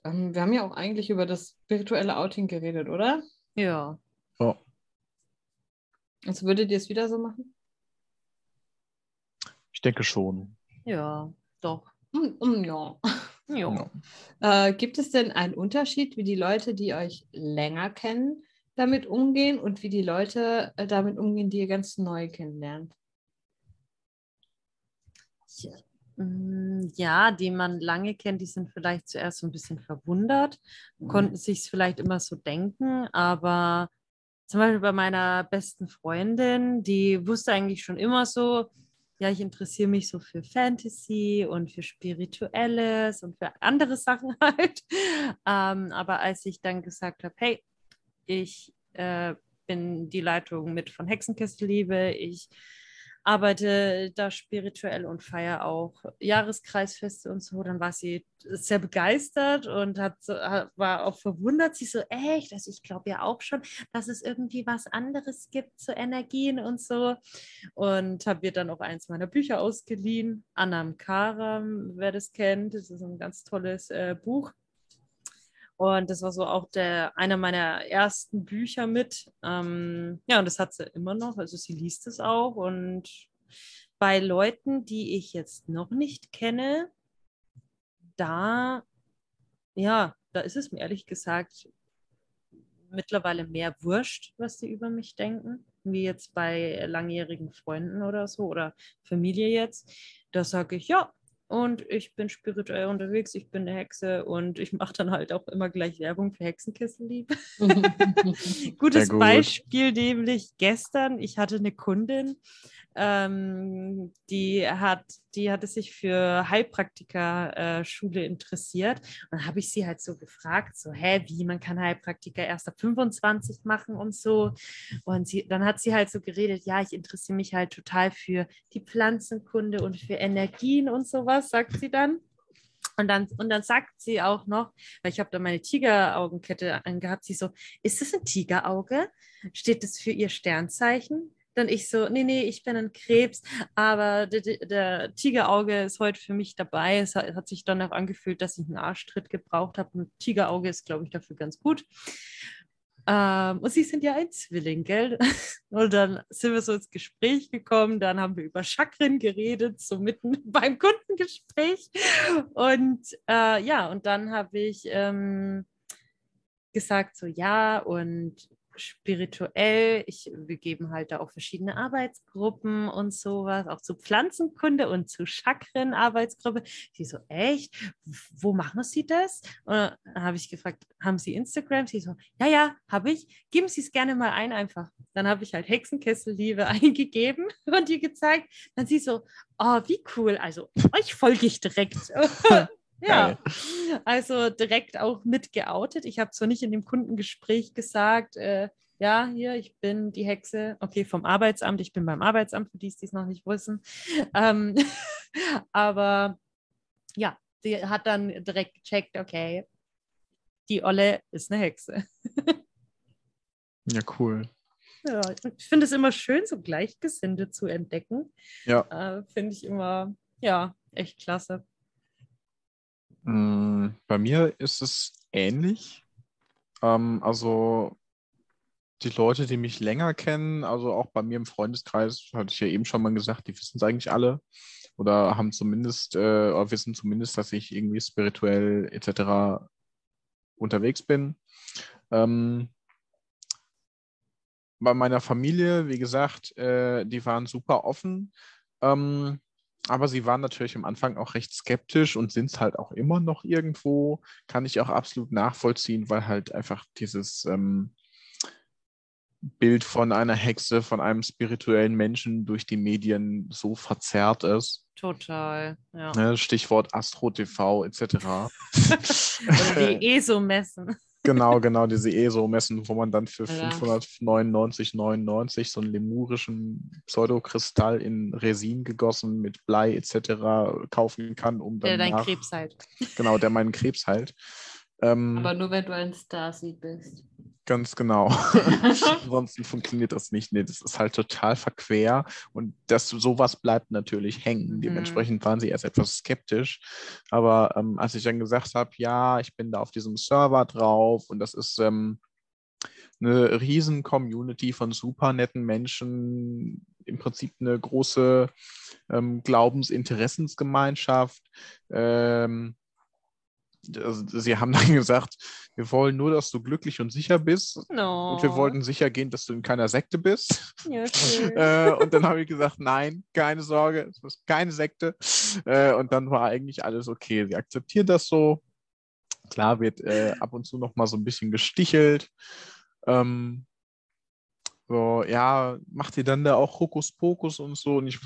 Ähm, wir haben ja auch eigentlich über das spirituelle Outing geredet, oder?
Ja.
Oh.
Also würdet ihr es wieder so machen?
Ich denke schon.
Ja, doch.
Hm, hm, ja.
Ja.
Ja.
Äh, gibt es denn einen Unterschied, wie die Leute, die euch länger kennen, damit umgehen und wie die Leute äh, damit umgehen, die ihr ganz neu kennenlernt?
Mm, Ja, die man lange kennt, die sind vielleicht zuerst so ein bisschen verwundert, konnten sich es vielleicht immer so denken, aber zum Beispiel bei meiner besten Freundin, die wusste eigentlich schon immer so, ja, ich interessiere mich so für Fantasy und für Spirituelles und für andere Sachen halt. Ähm, aber als ich dann gesagt habe, hey, ich äh, bin die Leitung mit von Hexenkesselliebe, ich arbeite da spirituell und feiere auch Jahreskreisfeste und so. Dann war sie sehr begeistert und hat war auch verwundert. Sie so, echt? Also ich glaube ja auch schon, dass es irgendwie was anderes gibt, so Energien und so. Und habe ihr dann auch eins meiner Bücher ausgeliehen. Anam Karam, wer das kennt. Das ist ein ganz tolles äh, Buch. Und das war so auch der, einer meiner ersten Bücher mit. Ähm, ja, und das hat sie immer noch. Also sie liest es auch. Und bei Leuten, die ich jetzt noch nicht kenne, da, ja, da ist es mir ehrlich gesagt mittlerweile mehr wurscht, was die über mich denken, wie jetzt bei langjährigen Freunden oder so oder Familie jetzt. Da sage ich, ja, und ich bin spirituell unterwegs, ich bin eine Hexe und ich mache dann halt auch immer gleich Werbung für Hexenkesselliebe. Gutes
gut.
Beispiel, nämlich gestern, ich hatte eine Kundin, ähm, die, hat, die hatte sich für Heilpraktiker-Schule interessiert. Und dann habe ich sie halt so gefragt, so, hä, wie, man kann Heilpraktiker erst ab 25 machen und so. Und sie, dann hat sie halt so geredet, ja, ich interessiere mich halt total für die Pflanzenkunde und für Energien und sowas, sagt sie dann. Und dann, und dann sagt sie auch noch, weil ich habe da meine Tigeraugenkette angehabt, sie so, ist das ein Tigerauge? Steht das für ihr Sternzeichen? Dann ich so, nee, nee, ich bin ein Krebs, aber der, der- Tigerauge ist heute für mich dabei. Es hat, hat sich dann auch angefühlt, dass ich einen Arschtritt gebraucht habe. Und Tigerauge ist, glaube ich, dafür ganz gut. Ähm, und sie sind ja ein Zwilling, gell? Und dann sind wir so ins Gespräch gekommen, dann haben wir über Chakren geredet, so mitten beim Kundengespräch. Und äh, ja, und dann habe ich ähm, gesagt, so ja, und spirituell, ich, wir geben halt da auch verschiedene Arbeitsgruppen und sowas, auch zu Pflanzenkunde und zu Chakren-Arbeitsgruppe. Die so, echt? Wo machen Sie das? Und dann habe ich gefragt, haben Sie Instagram? Sie so, ja, ja, habe ich. Geben Sie es gerne mal ein einfach. Dann habe ich halt Hexenkesselliebe eingegeben und ihr gezeigt. Dann sie so, oh, wie cool. Also euch folge ich direkt. ja, also direkt auch mit geoutet. Ich habe zwar nicht in dem Kundengespräch gesagt, äh, ja, hier, ich bin die Hexe, okay, vom Arbeitsamt, ich bin beim Arbeitsamt, für die es noch nicht wissen. Ähm, aber ja, sie hat dann direkt gecheckt, okay, die Olle ist eine Hexe.
Ja, cool.
Ja, ich finde es immer schön, so Gleichgesinnte zu entdecken.
Ja.
Äh, finde ich immer, ja, echt klasse.
Mm, Bei mir ist es ähnlich. Ähm, also die Leute, die mich länger kennen, also auch bei mir im Freundeskreis, hatte ich ja eben schon mal gesagt, die wissen es eigentlich alle oder haben zumindest, äh, oder wissen zumindest, dass ich irgendwie spirituell etc. unterwegs bin. Ähm, bei meiner Familie, wie gesagt, äh, die waren super offen. Ähm, aber sie waren natürlich am Anfang auch recht skeptisch und sind es halt auch immer noch irgendwo. Kann ich auch absolut nachvollziehen, weil halt einfach dieses ähm, Bild von einer Hexe, von einem spirituellen Menschen durch die Medien so verzerrt ist.
total. Ja.
Ne, Stichwort Astro TV etc.
Oder die ESO-Messen.
Genau, genau, diese ESO-Messen, wo man dann für
Ja.
599,99 so einen lemurischen Pseudokristall in Resin gegossen mit Blei etc. kaufen kann, um dann
Der dein
nach,
Krebs halt.
genau, der meinen Krebs heilt. Ähm,
Aber nur wenn du ein Starseed bist.
Ganz genau. Ansonsten funktioniert das nicht. Nee, das ist halt total verquer und das sowas bleibt natürlich hängen.
Mhm.
Dementsprechend waren sie erst etwas skeptisch. Aber ähm, als ich dann gesagt habe, ja, ich bin da auf diesem Server drauf und das ist ähm, eine riesen Community von super netten Menschen, im Prinzip eine große ähm, Glaubensinteressensgemeinschaft. Ähm, also, sie haben dann gesagt, wir wollen nur, dass du glücklich und sicher bist.
No.
Und wir wollten sicher gehen, dass du in keiner Sekte bist.
Ja,
äh, und dann habe ich gesagt, nein, keine Sorge, es ist keine Sekte. Äh, und dann war eigentlich alles okay. Sie akzeptieren das so. Klar wird äh, ab und zu noch mal so ein bisschen gestichelt. Ähm, so, ja, macht ihr dann da auch Hokuspokus und so? Und ich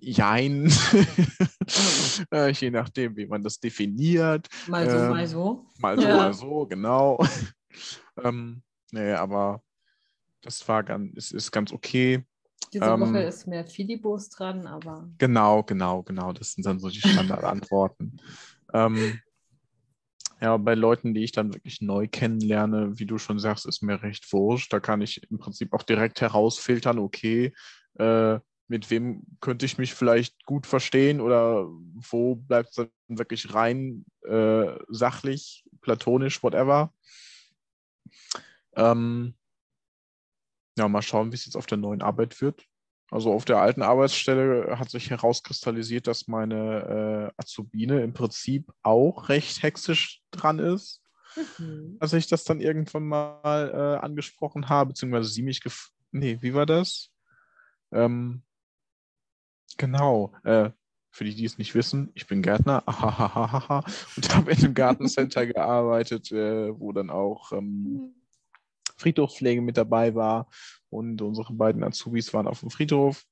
Jein. äh, je nachdem, wie man das definiert.
Mal so,
Ähm,
mal so.
Mal so,
Ja.
mal so, genau. ähm, nee, aber das war ganz, es ist ganz okay.
Diese
ähm,
Woche ist mehr Filibos dran, aber
Genau, genau, genau. Das sind dann so die Standardantworten. ähm, ja, bei Leuten, die ich dann wirklich neu kennenlerne, wie du schon sagst, ist mir recht wurscht. Da kann ich im Prinzip auch direkt herausfiltern, okay, äh, mit wem könnte ich mich vielleicht gut verstehen oder wo bleibt es dann wirklich rein äh, sachlich, platonisch, whatever. Ähm, ja, mal schauen, wie es jetzt auf der neuen Arbeit wird. Also auf der alten Arbeitsstelle hat sich herauskristallisiert, dass meine äh, Azubine im Prinzip auch recht hexisch dran ist,
Mhm.
als ich das dann irgendwann mal äh, angesprochen habe, beziehungsweise sie mich gef... Nee, wie war das? Ähm, genau. Äh, für die, die es nicht wissen, ich bin Gärtner ahahaha, und habe in einem Gartencenter gearbeitet, äh, wo dann auch ähm, Friedhofspflege mit dabei war. Und unsere beiden Azubis waren auf dem Friedhof.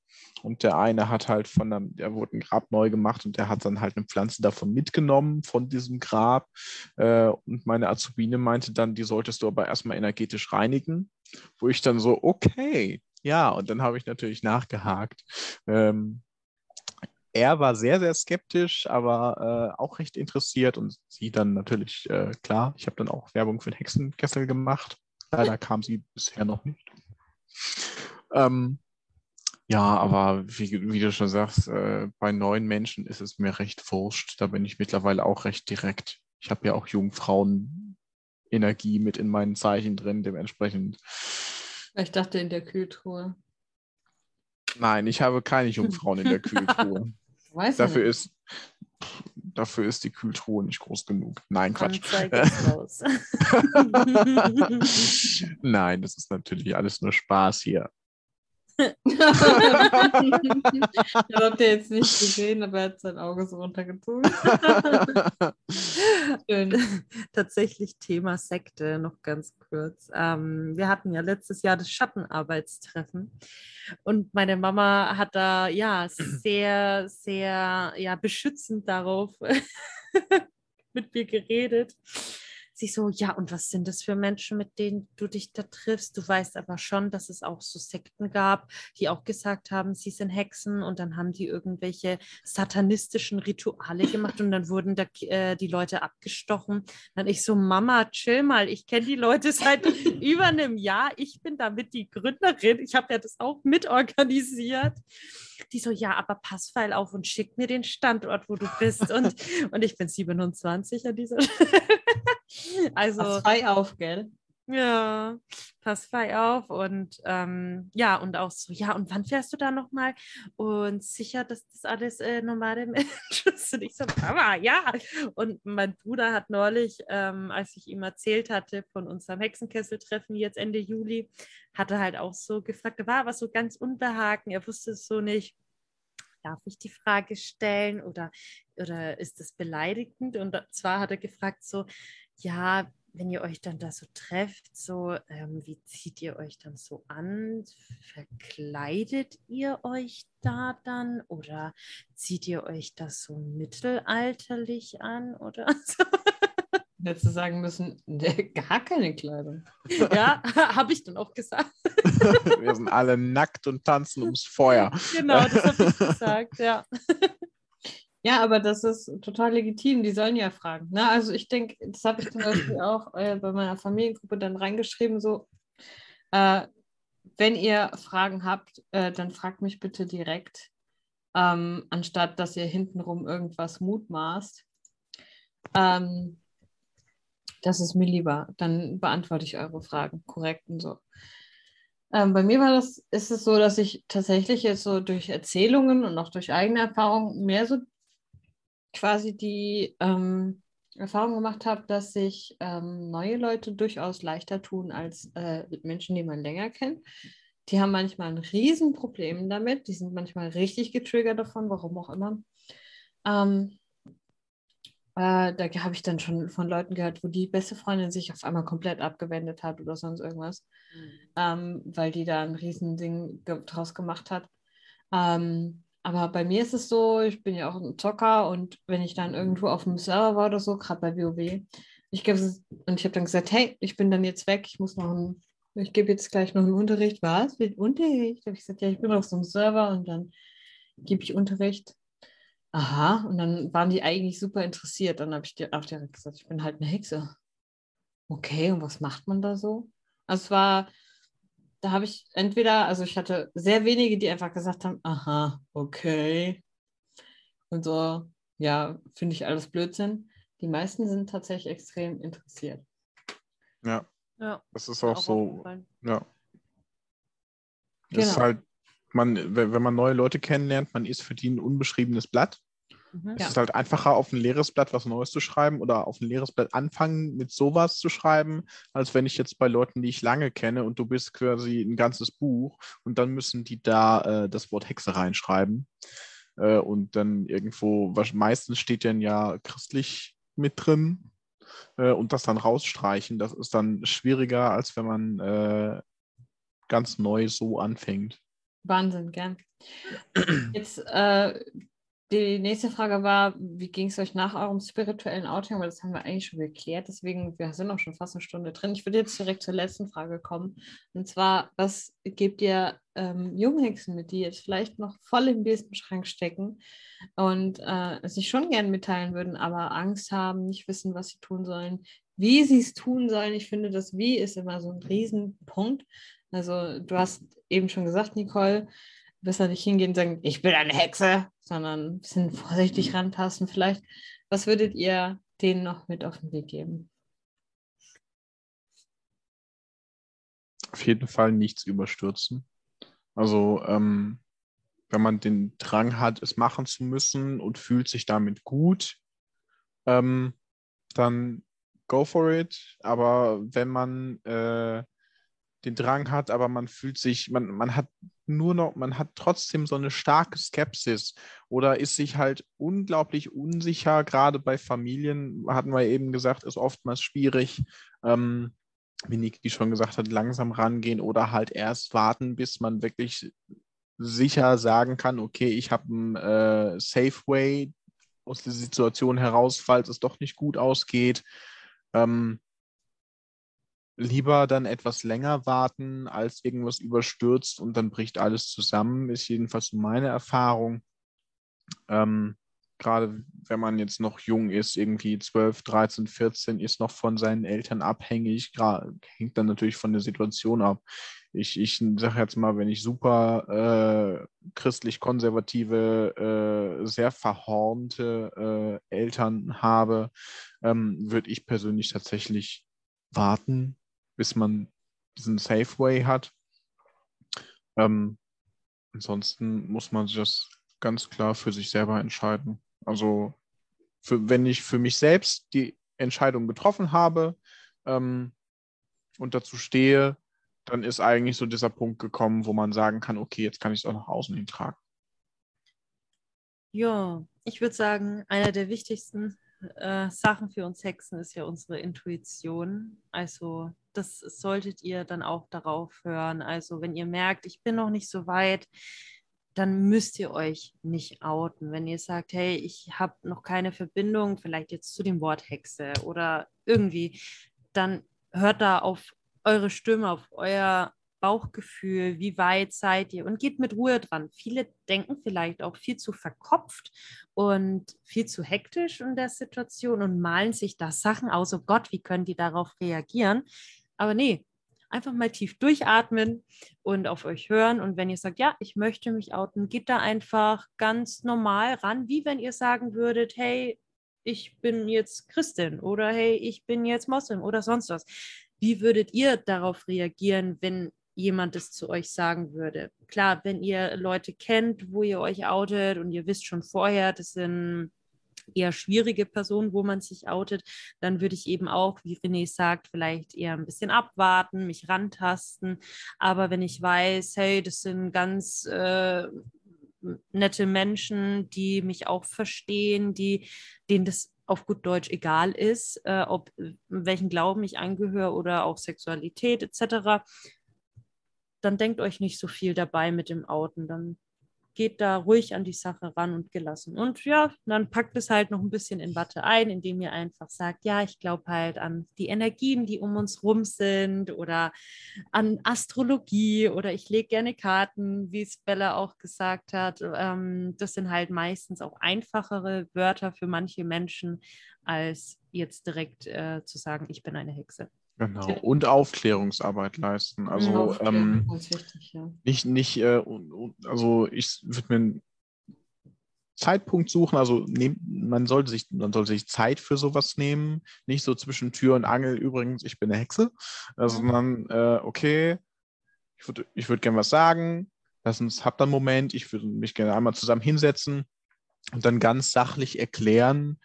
Und der eine hat halt von einem, der wurde ein Grab neu gemacht und der hat dann halt eine Pflanze davon mitgenommen, von diesem Grab. Äh, und meine Azubine meinte dann, die solltest du aber erstmal energetisch reinigen. Wo ich dann so, okay, ja, und dann habe ich natürlich nachgehakt. Ähm, er war sehr, sehr skeptisch, aber äh, auch recht interessiert und sie dann natürlich, äh, klar, ich habe dann auch Werbung für den Hexenkessel gemacht. Leider kam sie bisher noch nicht. Ähm, ja, aber wie, wie du schon sagst, äh, bei neuen Menschen ist es mir recht wurscht. Da bin ich mittlerweile auch recht direkt. Ich habe ja auch Jungfrauen-Energie mit in meinen Zeichen drin, dementsprechend.
ich dachte in der Kühltruhe.
Nein, ich habe keine Jungfrauen in der Kühltruhe.
Weiß
Dafür
nicht.
ist, dafür ist die Kühltruhe nicht groß genug. Nein, Quatsch. Nein, das ist natürlich alles nur Spaß hier.
Das habt ihr jetzt nicht gesehen, aber er hat sein Auge so runtergezogen. Schön.
Tatsächlich Thema Sekte noch ganz kurz. Ähm, wir hatten ja letztes Jahr das Schattenarbeitstreffen und meine Mama hat da ja sehr, sehr ja, beschützend darauf mit mir geredet. Sie so, ja, und was sind das für Menschen, mit denen du dich da triffst? Du weißt aber schon, dass es auch so Sekten gab, die auch gesagt haben, sie sind Hexen und dann haben die irgendwelche satanistischen Rituale gemacht und dann wurden da äh, die Leute abgestochen. Dann ich so, Mama, chill mal, ich kenne die Leute seit über einem Jahr. Ich bin damit die Gründerin. Ich habe ja das auch mitorganisiert. Die so, ja, aber pass feil auf und schick mir den Standort, wo du bist. Und, und ich bin 27 an dieser Stelle. Also,
Pass frei auf, gell?
ja, pass frei auf und ähm, ja, und auch so, ja, und wann fährst du da nochmal? Und sicher, dass das alles äh, normale Menschen sind. Ich so, Mama, ja. Und mein Bruder hat neulich, ähm, als ich ihm erzählt hatte von unserem Hexenkesseltreffen jetzt Ende Juli, hat er halt auch so gefragt, da war aber so ganz unbehagen, er wusste es so nicht. Darf ich die Frage stellen oder, oder ist das beleidigend? Und zwar hat er gefragt so, ja, wenn ihr euch dann da so trefft, so ähm, wie zieht ihr euch dann so an? Verkleidet ihr euch da dann oder zieht ihr euch das so mittelalterlich an oder so?
Hättest du sagen müssen, gar keine Kleidung.
Ja, habe ich dann auch gesagt.
Wir sind alle nackt und tanzen ums Feuer.
Genau, das habe ich gesagt, ja.
Ja, aber das ist total legitim. Die sollen ja fragen. Ne? Also ich denke, das habe ich zum Beispiel auch äh, bei meiner Familiengruppe dann reingeschrieben, so, äh, wenn ihr Fragen habt, äh, dann fragt mich bitte direkt, ähm, anstatt dass ihr hintenrum irgendwas mutmaßt. Ähm, das ist mir lieber. Dann beantworte ich eure Fragen korrekt und so. Ähm, bei mir war das, ist es so, dass ich tatsächlich jetzt so durch Erzählungen und auch durch eigene Erfahrungen mehr so quasi die ähm, Erfahrung gemacht habe, dass sich ähm, neue Leute durchaus leichter tun als äh, Menschen, die man länger kennt. Die haben manchmal ein Riesenproblem damit. Die sind manchmal richtig getriggert davon, warum auch immer. Ähm, äh, da habe ich dann schon von Leuten gehört, wo die beste Freundin sich auf einmal komplett abgewendet hat oder sonst irgendwas, mhm. ähm, weil die da ein Riesending draus gemacht hat. Ähm, aber bei mir ist es so, ich bin ja auch ein Zocker und wenn ich dann irgendwo auf dem Server war oder so, gerade bei WoW, ich gebe und ich habe dann gesagt, hey, ich bin dann jetzt weg, ich muss noch ein, ich gebe jetzt gleich noch einen Unterricht. Was? Mit Unterricht? habe ich gesagt, ja, ich bin auf so einem Server und dann gebe ich Unterricht. Aha, und dann waren die eigentlich super interessiert. Dann habe ich dir auch direkt gesagt, ich bin halt eine Hexe. Okay, und was macht man da so? Also es war, da habe ich entweder, also ich hatte sehr wenige, die einfach gesagt haben, aha, okay. Und so, ja, finde ich alles Blödsinn. Die meisten sind tatsächlich extrem interessiert.
Ja.
Ja.
Das ist auch, auch so. Ja. Das
genau.
ist halt, man, wenn man neue Leute kennenlernt, man ist für die ein unbeschriebenes Blatt. Mhm. Es ja. ist halt einfacher, auf ein leeres Blatt was Neues zu schreiben oder auf ein leeres Blatt anfangen, mit sowas zu schreiben, als wenn ich jetzt bei Leuten, die ich lange kenne und du bist quasi ein ganzes Buch und dann müssen die da äh, das Wort Hexe reinschreiben. Äh, und dann irgendwo, was, meistens steht dann ja christlich mit drin äh, und das dann rausstreichen. Das ist dann schwieriger, als wenn man äh, ganz neu so anfängt.
Wahnsinn, gern. Jetzt äh, die nächste Frage war, wie ging es euch nach eurem spirituellen Outing? Weil das haben wir eigentlich schon geklärt. Deswegen, wir sind auch schon fast eine Stunde drin. Ich würde jetzt direkt zur letzten Frage kommen. Und zwar, was gebt ihr ähm, Junghexen mit, die jetzt vielleicht noch voll im Besenschrank stecken und äh, sich schon gern mitteilen würden, aber Angst haben, nicht wissen, was sie tun sollen, wie sie es tun sollen? Ich finde, das Wie ist immer so ein Riesenpunkt. Also, du hast eben schon gesagt, Nicole, besser nicht hingehen und sagen, ich bin eine Hexe, sondern ein bisschen vorsichtig rantasten. Vielleicht, was würdet ihr denen noch mit auf den Weg geben?
Auf jeden Fall nichts überstürzen. Also, ähm, wenn man den Drang hat, es machen zu müssen und fühlt sich damit gut, ähm, dann go for it. Aber wenn man äh, den Drang hat, aber man fühlt sich, man, man hat nur noch, man hat trotzdem so eine starke Skepsis oder ist sich halt unglaublich unsicher, gerade bei Familien, hatten wir eben gesagt, ist oftmals schwierig, ähm, wie Niki schon gesagt hat, langsam rangehen oder halt erst warten, bis man wirklich sicher sagen kann, okay, ich habe einen äh, Safe Way aus der Situation heraus, falls es doch nicht gut ausgeht. Ähm, lieber dann etwas länger warten, als irgendwas überstürzt und dann bricht alles zusammen, ist jedenfalls meine Erfahrung. Ähm, Gerade wenn man jetzt noch jung ist, irgendwie 12, 13, 14, ist noch von seinen Eltern abhängig, hängt dann natürlich von der Situation ab. Ich, ich sage jetzt mal, wenn ich super äh, christlich-konservative, äh, sehr verhornte äh, Eltern habe, ähm, würde ich persönlich tatsächlich warten, bis man diesen Safe Way hat. Ähm, ansonsten muss man sich das ganz klar für sich selber entscheiden. Also für, wenn ich für mich selbst die Entscheidung getroffen habe ähm, und dazu stehe, dann ist eigentlich so dieser Punkt gekommen, wo man sagen kann, okay, jetzt kann ich es auch nach außen hin tragen.
Ja, ich würde sagen, einer der wichtigsten äh, Sachen für uns Hexen ist ja unsere Intuition. Also das solltet ihr dann auch darauf hören. Also wenn ihr merkt, ich bin noch nicht so weit, dann müsst ihr euch nicht outen. Wenn ihr sagt, hey, ich habe noch keine Verbindung, vielleicht jetzt zu dem Wort Hexe oder irgendwie, dann hört da auf eure Stimme, auf euer Bauchgefühl, wie weit seid ihr und geht mit Ruhe dran. Viele denken vielleicht auch viel zu verkopft und viel zu hektisch in der Situation und malen sich da Sachen aus, oh Gott, wie können die darauf reagieren? Aber nee, einfach mal tief durchatmen und auf euch hören. Und wenn ihr sagt, ja, ich möchte mich outen, geht da einfach ganz normal ran, wie wenn ihr sagen würdet, hey, ich bin jetzt Christin oder hey, ich bin jetzt Moslem oder sonst was. Wie würdet ihr darauf reagieren, wenn jemand es zu euch sagen würde. Klar, wenn ihr Leute kennt, wo ihr euch outet und ihr wisst schon vorher, das sind eher schwierige Personen, wo man sich outet, dann würde ich eben auch, wie René sagt, vielleicht eher ein bisschen abwarten, mich rantasten. Aber wenn ich weiß, hey, das sind ganz äh, nette Menschen, die mich auch verstehen, die, denen das auf gut Deutsch egal ist, äh, ob welchen Glauben ich angehöre oder auch Sexualität etc., dann denkt euch nicht so viel dabei mit dem Outen. Dann geht da ruhig an die Sache ran und gelassen. Und ja, dann packt es halt noch ein bisschen in Watte ein, indem ihr einfach sagt, ja, ich glaube halt an die Energien, die um uns rum sind oder an Astrologie oder ich lege gerne Karten, wie es Bella auch gesagt hat. Ähm, das sind halt meistens auch einfachere Wörter für manche Menschen, als jetzt direkt äh, zu sagen, ich bin eine Hexe.
Genau. Und Aufklärungsarbeit leisten. Also ähm, wichtig, ja. nicht, nicht, äh, also ich würde mir einen Zeitpunkt suchen, also nehm, man sollte sich, man sollte sich Zeit für sowas nehmen, nicht so zwischen Tür und Angel, übrigens, ich bin eine Hexe, äh, sondern äh, okay, ich würde ich würd gerne was sagen, lass uns, habt einen Moment, ich würde mich gerne einmal zusammen hinsetzen und dann ganz sachlich erklären,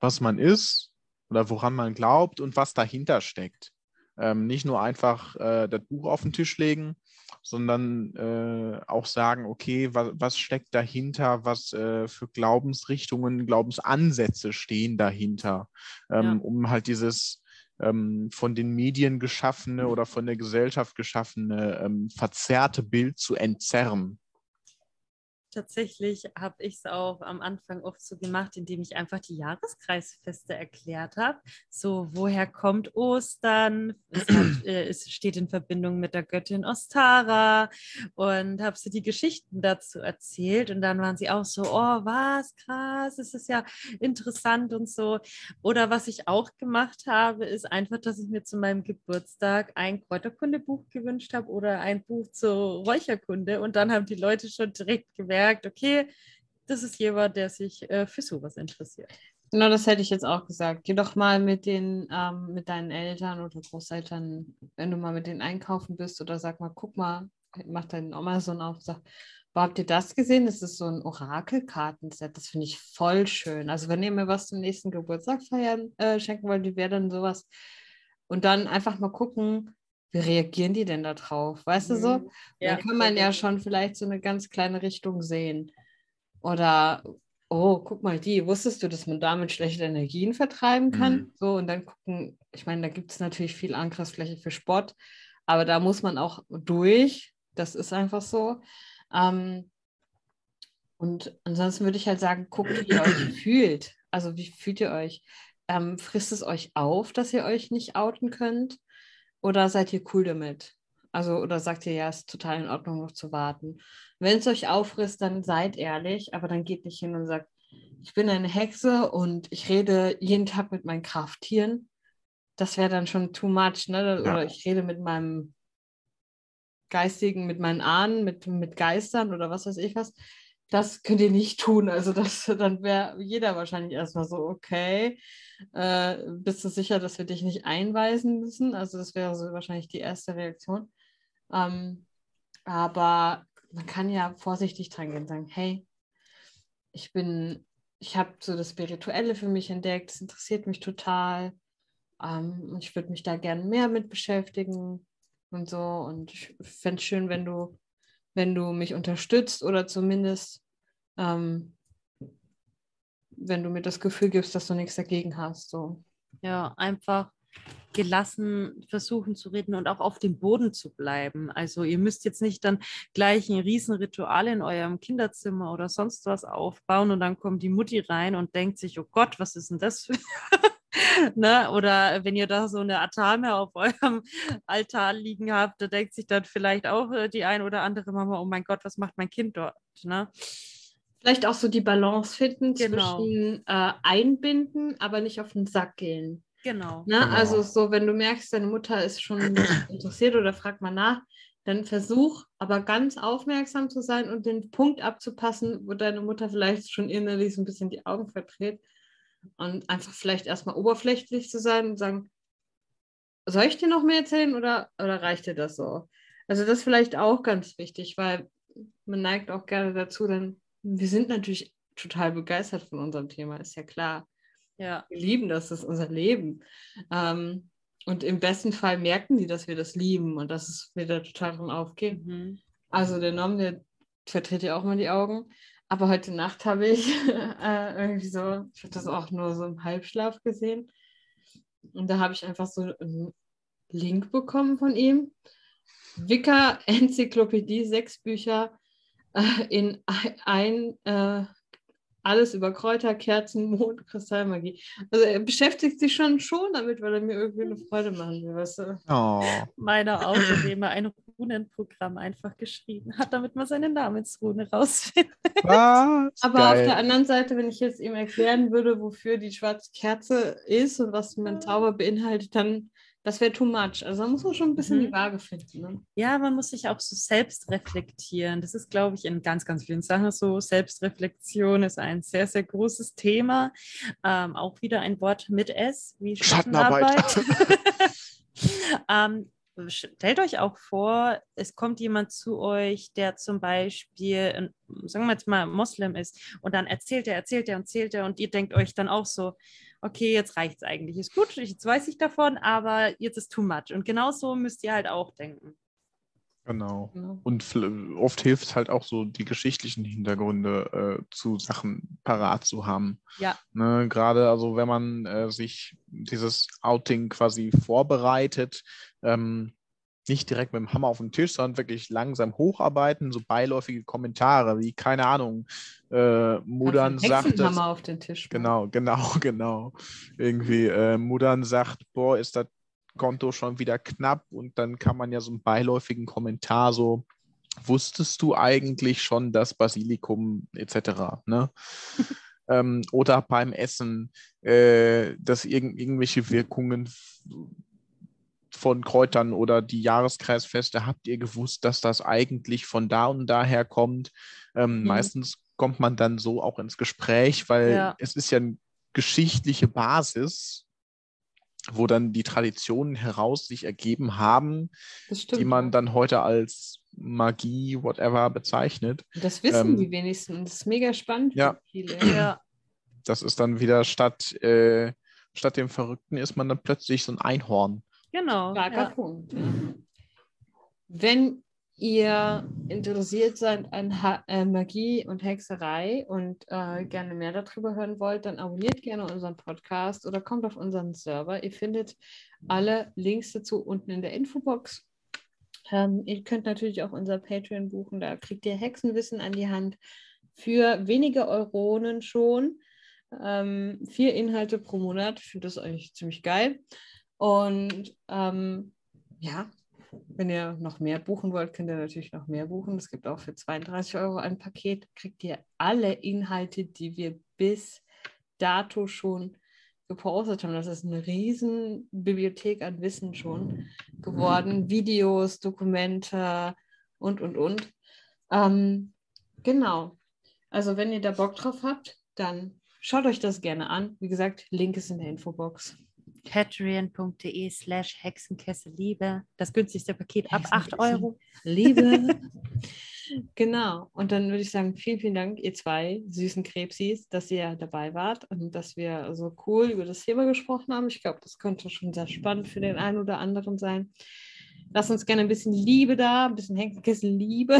was man ist, oder woran man glaubt und was dahinter steckt. Ähm, nicht nur einfach äh, das Buch auf den Tisch legen, sondern äh, auch sagen, okay, was, was steckt dahinter, was äh, für Glaubensrichtungen, Glaubensansätze stehen dahinter, ähm, ja. um halt dieses ähm, von den Medien geschaffene oder von der Gesellschaft geschaffene ähm, verzerrte Bild zu entzerren
tatsächlich habe ich es auch am Anfang oft so gemacht, indem ich einfach die Jahreskreisfeste erklärt habe. So, woher kommt Ostern? Es, hat, äh, es, steht in Verbindung mit der Göttin Ostara und habe so die Geschichten dazu erzählt. Und dann waren sie auch so, oh, was, krass, es ist ja interessant und so. Oder was ich auch gemacht habe, ist einfach, dass ich mir zu meinem Geburtstag ein Kräuterkundebuch gewünscht habe oder ein Buch zur Räucherkunde. Und dann haben die Leute schon direkt gemerkt, merkt, okay, das ist jemand, der sich äh, für sowas interessiert.
Genau, das hätte ich jetzt auch gesagt. Geh doch mal mit den, ähm, mit deinen Eltern oder Großeltern, wenn du mal mit denen einkaufen bist oder sag mal, guck mal, mach deinen Oma so auf, sag, wo habt ihr das gesehen? Das ist so ein Orakelkartenset. Das finde ich voll schön. Also wenn ihr mir was zum nächsten Geburtstag feiern äh, schenken wollt, wie wäre dann sowas? Und dann einfach mal gucken, wie reagieren die denn da drauf? Weißt mhm. du so? Mhm. Ja, da kann man ja schon vielleicht so eine ganz kleine Richtung sehen. Oder, oh, guck mal, die, wusstest du, dass man damit schlechte Energien vertreiben kann? Mhm. So, und dann gucken, ich meine, da gibt es natürlich viel Angriffsfläche für Sport, aber da muss man auch durch. Das ist einfach so. Ähm, und ansonsten würde ich halt sagen, guckt, wie ihr euch fühlt. Also wie fühlt ihr euch? Ähm, frisst es euch auf, dass ihr euch nicht outen könnt? Oder seid ihr cool damit? Also, oder sagt ihr, ja, ist total in Ordnung, noch zu warten. Wenn es euch aufrisst, dann seid ehrlich, aber dann geht nicht hin und sagt, ich bin eine Hexe und ich rede jeden Tag mit meinen Krafttieren. Das wäre dann schon too much, ne? Oder ja. ich rede mit meinem Geistigen, mit meinen Ahnen, mit, mit Geistern oder was weiß ich was. Das könnt ihr nicht tun. Also das, dann wäre jeder wahrscheinlich erstmal so, okay, äh, bist du sicher, dass wir dich nicht einweisen müssen? Also das wäre so wahrscheinlich die erste Reaktion. Ähm, aber man kann ja vorsichtig dran gehen und sagen, hey, ich bin, ich habe so das Spirituelle für mich entdeckt, es interessiert mich total. Ähm, ich würde mich da gerne mehr mit beschäftigen und so. Und ich fände es schön, wenn du, wenn du mich unterstützt oder zumindest ähm, wenn du mir das Gefühl gibst, dass du nichts dagegen hast. So.
Ja, einfach gelassen versuchen zu reden und auch auf dem Boden zu bleiben. Also ihr müsst jetzt nicht dann gleich ein Riesenritual in eurem Kinderzimmer oder sonst was aufbauen und dann kommt die Mutti rein und denkt sich, oh Gott, was ist denn das für... ne? Oder wenn ihr da so eine Atame auf eurem Altar liegen habt, da denkt sich dann vielleicht auch äh, die ein oder andere Mama, oh mein Gott, was macht mein Kind dort? Ne?
Vielleicht auch so die Balance finden
Genau.
zwischen äh, einbinden, aber nicht auf den Sack gehen.
Genau.
Ne?
Genau.
Also so, wenn du merkst, deine Mutter ist schon interessiert oder fragt mal nach, dann versuch aber ganz aufmerksam zu sein und den Punkt abzupassen, wo deine Mutter vielleicht schon innerlich so ein bisschen die Augen verdreht und einfach vielleicht erstmal oberflächlich zu sein und sagen, soll ich dir noch mehr erzählen oder, oder reicht dir das so? Also das ist vielleicht auch ganz wichtig, weil man neigt auch gerne dazu, dann, wir sind natürlich total begeistert von unserem Thema, ist ja klar
Ja.
wir lieben das, das ist unser Leben. Ähm, und im besten Fall merken die, dass wir das lieben und dass es wieder total drin aufgeht.
Mhm.
Also der Nom, der verdreht ja auch mal die Augen. Aber heute Nacht habe ich äh, irgendwie so, ich habe das auch nur so im Halbschlaf gesehen. Und da habe ich einfach so einen Link bekommen von ihm. Wicker Enzyklopädie, sechs Bücher in ein, äh, alles über Kräuter, Kerzen, Mond, Kristallmagie. Also er beschäftigt sich schon schon damit, weil er mir irgendwie eine Freude machen will. Weißt du?
Oh,
Meiner auch, indem er ein Runenprogramm einfach geschrieben hat, damit man seine Namensrune rausfindet.
was?
Aber auf
Geil.
der anderen Seite, wenn ich jetzt ihm erklären würde, wofür die schwarze Kerze ist und was mein Zauber beinhaltet, dann das wäre too much. Also da muss man schon ein bisschen
Mhm.
die Waage finden. Ne?
Ja, man muss sich auch so selbst reflektieren. Das ist, glaube ich, in ganz, ganz vielen Sachen so. Selbstreflexion ist ein sehr, sehr großes Thema. Ähm, auch wieder ein Wort mit S, wie
Schattenarbeit.
Schattenarbeit. ähm, stellt euch auch vor, es kommt jemand zu euch, der zum Beispiel, sagen wir jetzt mal, Moslem ist und dann erzählt er, erzählt er und erzählt er und ihr denkt euch dann auch so, okay, jetzt reicht es eigentlich, ist gut, jetzt weiß ich davon, aber jetzt ist too much. Und genauso müsst ihr halt auch denken.
Genau.
Genau.
Und oft hilft es halt auch so, die geschichtlichen Hintergründe äh, zu Sachen parat zu haben.
Ja.
Ne, Gerade also, wenn man äh, sich dieses Outing quasi vorbereitet, ähm, nicht direkt mit dem Hammer auf den Tisch, sondern wirklich langsam hocharbeiten, so beiläufige Kommentare, wie, keine Ahnung, äh, Mudan
einen
sagt,
Hexenhammer auf den Tisch. machen.
Genau, genau, genau. Irgendwie, äh, Mudan sagt, boah, ist das Konto schon wieder knapp und dann kann man ja so einen beiläufigen Kommentar so, wusstest du eigentlich schon, dass Basilikum etc., ne? ähm, oder beim Essen, äh, dass irgend, irgendwelche Wirkungen von Kräutern oder die Jahreskreisfeste, habt ihr gewusst, dass das eigentlich von da und daher kommt? Ähm,
Mhm.
Meistens kommt man dann so auch ins Gespräch, weil
Ja.
es ist ja eine geschichtliche Basis, wo dann die Traditionen heraus sich ergeben haben, die man dann heute als Magie, whatever bezeichnet.
Das wissen
ähm,
die wenigsten. Das ist mega spannend
Ja.
für viele.
Ja,
Das ist dann wieder statt, äh, statt dem Verrückten ist man dann plötzlich so ein Einhorn.
Genau.
Starker
Ja.
Punkt. Ja. Wenn ihr interessiert seid an ha äh, Magie und Hexerei und äh, gerne mehr darüber hören wollt, dann abonniert gerne unseren Podcast oder kommt auf unseren Server. Ihr findet alle Links dazu unten in der Infobox. Ähm, ihr könnt natürlich auch unser Patreon buchen, da kriegt ihr Hexenwissen an die Hand für wenige Euronen schon. Ähm, vier Inhalte pro Monat, ich finde das eigentlich ziemlich geil. Und ähm, ja, wenn ihr noch mehr buchen wollt, könnt ihr natürlich noch mehr buchen. Es gibt auch für 32 Euro ein Paket, kriegt ihr alle Inhalte, die wir bis dato schon gepostet haben. Das ist eine riesen Bibliothek an Wissen schon geworden. Videos, Dokumente und, und, und. Ähm, genau. Also wenn ihr da Bock drauf habt, dann schaut euch das gerne an. Wie gesagt, Link ist in der Infobox.
Patreon.de slash Hexenkessel-Liebe. Das günstigste Paket ab 8
Hexenkessel.
Euro.
Liebe. genau. Und dann würde ich sagen, vielen, vielen Dank, ihr zwei süßen Krebsis, dass ihr dabei wart und dass wir so cool über das Thema gesprochen haben. Ich glaube, das könnte schon sehr spannend für den einen oder anderen sein. Lasst uns gerne ein bisschen Liebe da, ein bisschen Hexenkessel-Liebe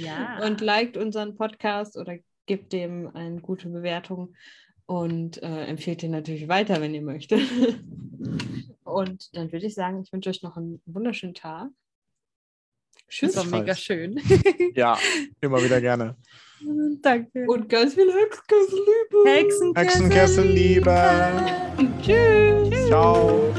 Ja.
und liked unseren Podcast oder gebt dem eine gute Bewertung. Und äh, empfehlt ihn natürlich weiter, wenn ihr möchtet. und dann würde ich sagen, ich wünsche euch noch einen wunderschönen Tag.
Das war
Tschüss.
mega schön.
Ja, immer wieder gerne.
Danke.
Und ganz viel Hexenkessel-Liebe.
Hexenkessel.
Hexenkessel-Liebe.
Tschüss.
Ciao.